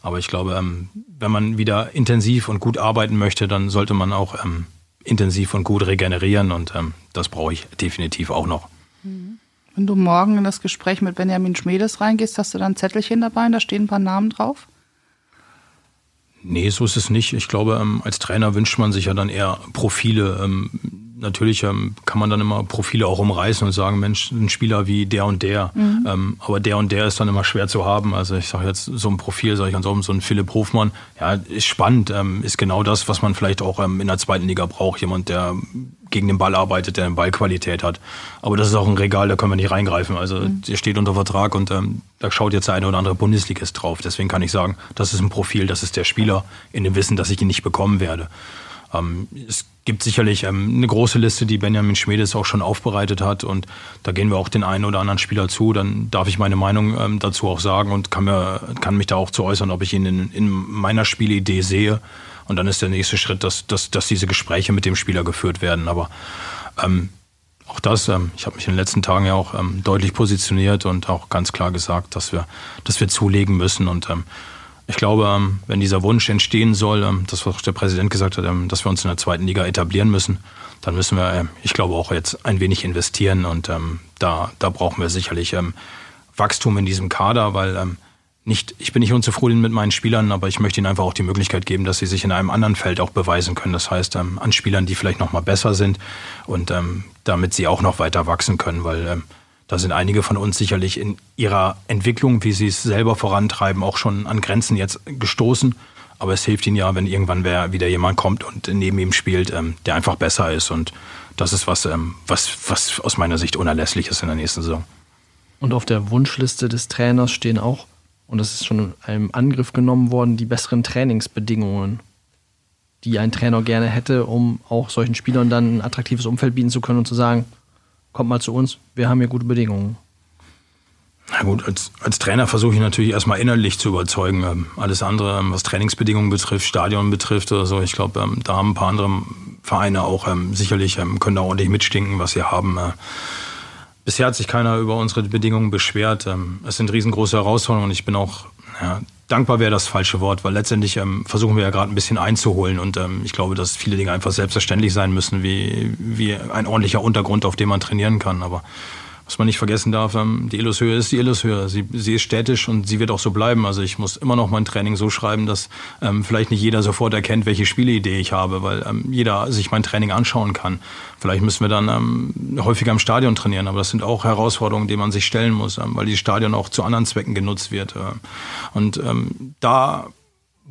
Aber ich glaube, ähm, wenn man wieder intensiv und gut arbeiten möchte, dann sollte man auch ähm, intensiv und gut regenerieren und ähm, das brauche ich definitiv auch noch. Mhm. Wenn du morgen in das Gespräch mit Benjamin Schmedes reingehst, hast du dann ein Zettelchen dabei und da stehen ein paar Namen drauf? Nee, so ist es nicht. Ich glaube, ähm, als Trainer wünscht man sich ja dann eher Profile. Natürlich ähm, kann man dann immer Profile auch umreißen und sagen, Mensch, ein Spieler wie der und der. Mhm. Ähm, aber der und der ist dann immer schwer zu haben. Also ich sage jetzt so ein Profil, sage ich ganz offen, so ein Philipp Hofmann, ja, ist spannend, ähm, ist genau das, was man vielleicht auch ähm, in der zweiten Liga braucht. Jemand, der gegen den Ball arbeitet, der eine Ballqualität hat. Aber das ist auch ein Regal, da können wir nicht reingreifen. Also mhm. der steht unter Vertrag und ähm, da schaut jetzt der eine oder andere Bundesligist drauf. Deswegen kann ich sagen, das ist ein Profil, das ist der Spieler in dem Wissen, dass ich ihn nicht bekommen werde. Ähm, es gibt sicherlich ähm, eine große Liste, die Benjamin Schmedes auch schon aufbereitet hat und da gehen wir auch den einen oder anderen Spieler zu. Dann darf ich meine Meinung ähm, dazu auch sagen und kann, mir, kann mich da auch zu äußern, ob ich ihn in, in meiner Spielidee sehe. Und dann ist der nächste Schritt, dass, dass, dass diese Gespräche mit dem Spieler geführt werden. Aber ähm, auch das, ähm, ich habe mich in den letzten Tagen ja auch ähm, deutlich positioniert und auch ganz klar gesagt, dass wir, dass wir zulegen müssen. Und ähm, ich glaube, ähm, wenn dieser Wunsch entstehen soll, ähm, das, was der Präsident gesagt hat, ähm, dass wir uns in der zweiten Liga etablieren müssen, dann müssen wir, ich glaube, auch jetzt ein wenig investieren. Und da, da brauchen wir sicherlich Wachstum in diesem Kader, weil nicht, ich bin nicht unzufrieden mit meinen Spielern, aber ich möchte ihnen einfach auch die Möglichkeit geben, dass sie sich in einem anderen Feld auch beweisen können. Das heißt, an Spielern, die vielleicht noch mal besser sind und damit sie auch noch weiter wachsen können, weil da sind einige von uns sicherlich in ihrer Entwicklung, wie sie es selber vorantreiben, auch schon an Grenzen jetzt gestoßen. Aber es hilft ihnen ja, wenn irgendwann wer, wieder jemand kommt und neben ihm spielt, ähm, der einfach besser ist. Und das ist was, ähm, was, was aus meiner Sicht unerlässlich ist in der nächsten Saison. Und auf der Wunschliste des Trainers stehen auch und das ist schon in einem Angriff genommen worden, die besseren Trainingsbedingungen, die ein Trainer gerne hätte, um auch solchen Spielern dann ein attraktives Umfeld bieten zu können und zu sagen, kommt mal zu uns, wir haben hier gute Bedingungen. Na gut, als, als Trainer versuche ich natürlich erstmal innerlich zu überzeugen. Ähm, alles andere, ähm, was Trainingsbedingungen betrifft, Stadion betrifft oder so, ich glaube, ähm, da haben ein paar andere Vereine auch sicherlich, können da ordentlich mitstinken, was sie haben. Äh, Bisher hat sich keiner über unsere Bedingungen beschwert. Es sind riesengroße Herausforderungen und ich bin auch ja, dankbar wäre das falsche Wort, weil letztendlich ähm, versuchen wir ja gerade ein bisschen einzuholen und ähm, ich glaube, dass viele Dinge einfach selbstverständlich sein müssen, wie, wie ein ordentlicher Untergrund, auf dem man trainieren kann. Aber was man nicht vergessen darf, ähm, die Illushöhe ist die Illushöhe. Sie, sie ist stätisch und sie wird auch so bleiben. Also ich muss immer noch mein Training so schreiben, dass ähm, vielleicht nicht jeder sofort erkennt, welche Spieleidee ich habe, weil ähm, jeder sich mein Training anschauen kann. Vielleicht müssen wir dann ähm, häufiger im Stadion trainieren, aber das sind auch Herausforderungen, die man sich stellen muss, ähm, weil die Stadion auch zu anderen Zwecken genutzt wird. Äh. Und ähm, da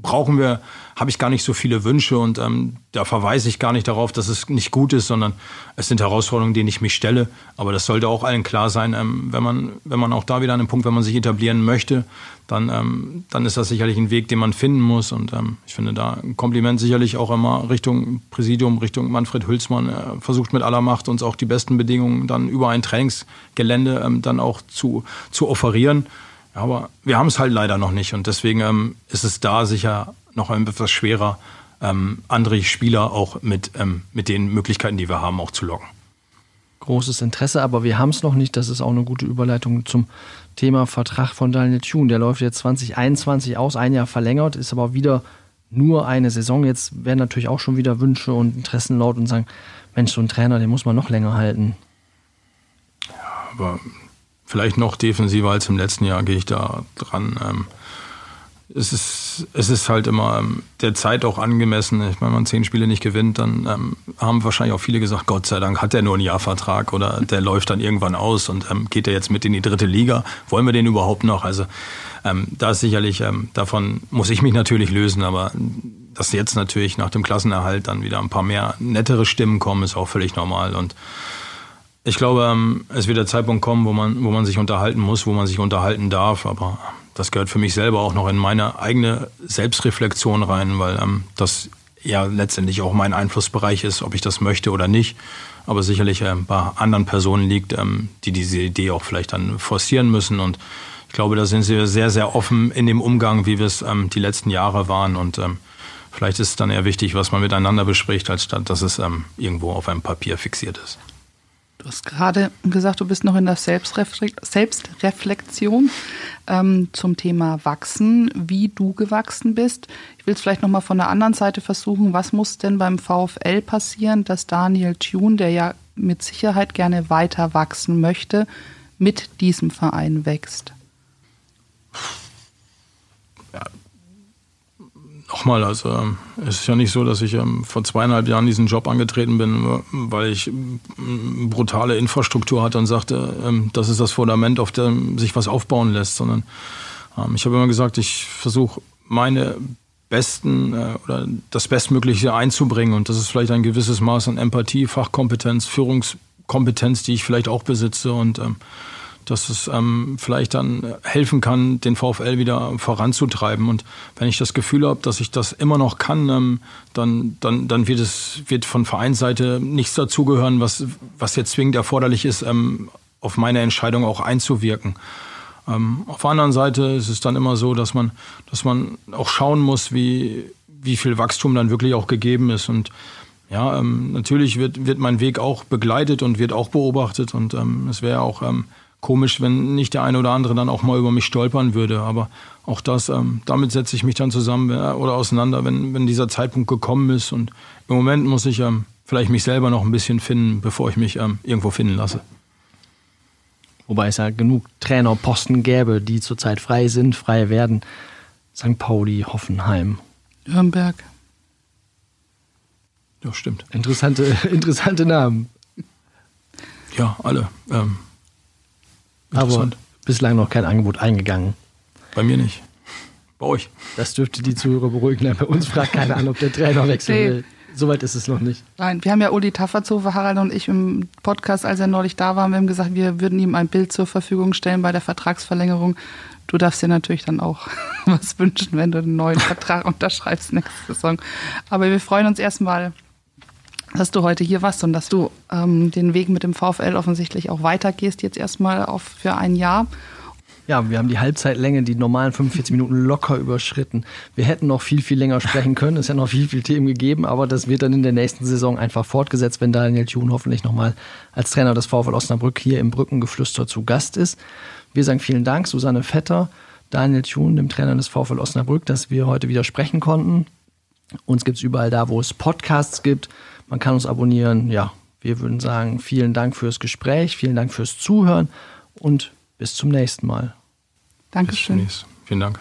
brauchen wir, habe ich gar nicht so viele Wünsche und ähm, da verweise ich gar nicht darauf, dass es nicht gut ist, sondern es sind Herausforderungen, denen ich mich stelle. Aber das sollte auch allen klar sein, ähm, wenn man, wenn man auch da wieder an einem Punkt, wenn man sich etablieren möchte, dann, ähm, dann ist das sicherlich ein Weg, den man finden muss. Und ähm, ich finde da ein Kompliment sicherlich auch immer Richtung Präsidium, Richtung Manfred Hülsmann. Er versucht mit aller Macht uns auch die besten Bedingungen dann über ein Trainingsgelände ähm, dann auch zu, zu offerieren. Aber wir haben es halt leider noch nicht und deswegen ähm, ist es da sicher noch etwas schwerer, ähm, andere Spieler auch mit, ähm, mit den Möglichkeiten, die wir haben, auch zu locken. Großes Interesse, aber wir haben es noch nicht. Das ist auch eine gute Überleitung zum Thema Vertrag von Daniel Thune. Der läuft jetzt 2021 aus, ein Jahr verlängert, ist aber wieder nur eine Saison. Jetzt werden natürlich auch schon wieder Wünsche und Interessen laut und sagen, Mensch, so ein Trainer, den muss man noch länger halten. Ja, aber vielleicht noch defensiver als im letzten Jahr gehe ich da dran. Ähm, es, ist, es ist halt immer ähm, der Zeit auch angemessen. Ich meine, wenn man zehn Spiele nicht gewinnt, dann ähm, haben wahrscheinlich auch viele gesagt, Gott sei Dank hat er nur einen Jahrvertrag oder der läuft dann irgendwann aus und ähm, geht er jetzt mit in die dritte Liga. Wollen wir den überhaupt noch? Also ähm, da ist sicherlich, ähm, davon muss ich mich natürlich lösen, aber dass jetzt natürlich nach dem Klassenerhalt dann wieder ein paar mehr nettere Stimmen kommen, ist auch völlig normal und ich glaube, ähm, es wird der Zeitpunkt kommen, wo man, wo man sich unterhalten muss, wo man sich unterhalten darf. Aber das gehört für mich selber auch noch in meine eigene Selbstreflexion rein, weil ähm, das ja letztendlich auch mein Einflussbereich ist, ob ich das möchte oder nicht. Aber sicherlich äh, bei anderen Personen liegt, ähm, die diese Idee auch vielleicht dann forcieren müssen. Und ich glaube, da sind sie sehr, sehr offen in dem Umgang, wie wir es ähm, die letzten Jahre waren. Und ähm, vielleicht ist es dann eher wichtig, was man miteinander bespricht, als dass es ähm, irgendwo auf einem Papier fixiert ist. Du hast gerade gesagt, du bist noch in der Selbstreflexion ähm, zum Thema Wachsen, wie du gewachsen bist. Ich will es vielleicht nochmal von der anderen Seite versuchen. Was muss denn beim VfL passieren, dass Daniel Thune, der ja mit Sicherheit gerne weiter wachsen möchte, mit diesem Verein wächst? Nochmal, also ähm, es ist ja nicht so, dass ich ähm, vor zweieinhalb Jahren diesen Job angetreten bin, weil ich ähm, brutale Infrastruktur hatte und sagte, das ist das Fundament, auf dem sich was aufbauen lässt, sondern ich habe immer gesagt, ich versuche meine besten äh, oder das Bestmögliche einzubringen und das ist vielleicht ein gewisses Maß an Empathie, Fachkompetenz, Führungskompetenz, die ich vielleicht auch besitze und dass es ähm, vielleicht dann helfen kann, den VfL wieder voranzutreiben. Und wenn ich das Gefühl habe, dass ich das immer noch kann, ähm, dann, dann, dann wird es wird von Vereinsseite nichts dazugehören, was, was jetzt zwingend erforderlich ist, ähm, auf meine Entscheidung auch einzuwirken. Ähm, auf der anderen Seite ist es dann immer so, dass man, dass man auch schauen muss, wie, wie viel Wachstum dann wirklich auch gegeben ist. Und Ja, ähm, natürlich wird, wird mein Weg auch begleitet und wird auch beobachtet und ähm, es wäre auch ähm, komisch, wenn nicht der eine oder andere dann auch mal über mich stolpern würde. Aber auch das, ähm, damit setze ich mich dann zusammen äh, oder auseinander, wenn, wenn dieser Zeitpunkt gekommen ist. Und im Moment muss ich ähm, vielleicht mich selber noch ein bisschen finden, bevor ich mich ähm, irgendwo finden lasse. Wobei es ja genug Trainerposten gäbe, die zurzeit frei sind, frei werden. St. Pauli, Hoffenheim. Nürnberg. Ja, stimmt. Interessante, <laughs> interessante Namen. Ja, alle. Ähm, Aber bislang noch kein Angebot eingegangen. Bei mir nicht. Bei euch. Das dürfte die Zuhörer beruhigen. Bei uns fragt keiner an, ob der Trainer wechseln Nee. will. Soweit ist es noch nicht. Nein, wir haben ja Uli Tafferzofer, Harald und ich im Podcast, als er neulich da war, wir haben gesagt, wir würden ihm ein Bild zur Verfügung stellen bei der Vertragsverlängerung. Du darfst dir natürlich dann auch <laughs> was wünschen, wenn du einen neuen <laughs> Vertrag unterschreibst nächste Saison. Aber wir freuen uns erstmal, dass du heute hier warst und dass du ähm, den Weg mit dem VfL offensichtlich auch weitergehst, jetzt erstmal auf für ein Jahr. Ja, wir haben die Halbzeitlänge, die normalen 45 Minuten locker überschritten. Wir hätten noch viel, viel länger sprechen können. Es hätte noch viel, viel Themen gegeben, aber das wird dann in der nächsten Saison einfach fortgesetzt, wenn Daniel Thun hoffentlich nochmal als Trainer des VfL Osnabrück hier im Brückengeflüster zu Gast ist. Wir sagen vielen Dank, Susanne Vetter, Daniel Thun, dem Trainer des VfL Osnabrück, dass wir heute wieder sprechen konnten. Uns gibt es überall da, wo es Podcasts gibt. Man kann uns abonnieren. Ja, wir würden sagen, vielen Dank fürs Gespräch, vielen Dank fürs Zuhören und bis zum nächsten Mal. Bis Dankeschön. demnächst. Vielen Dank.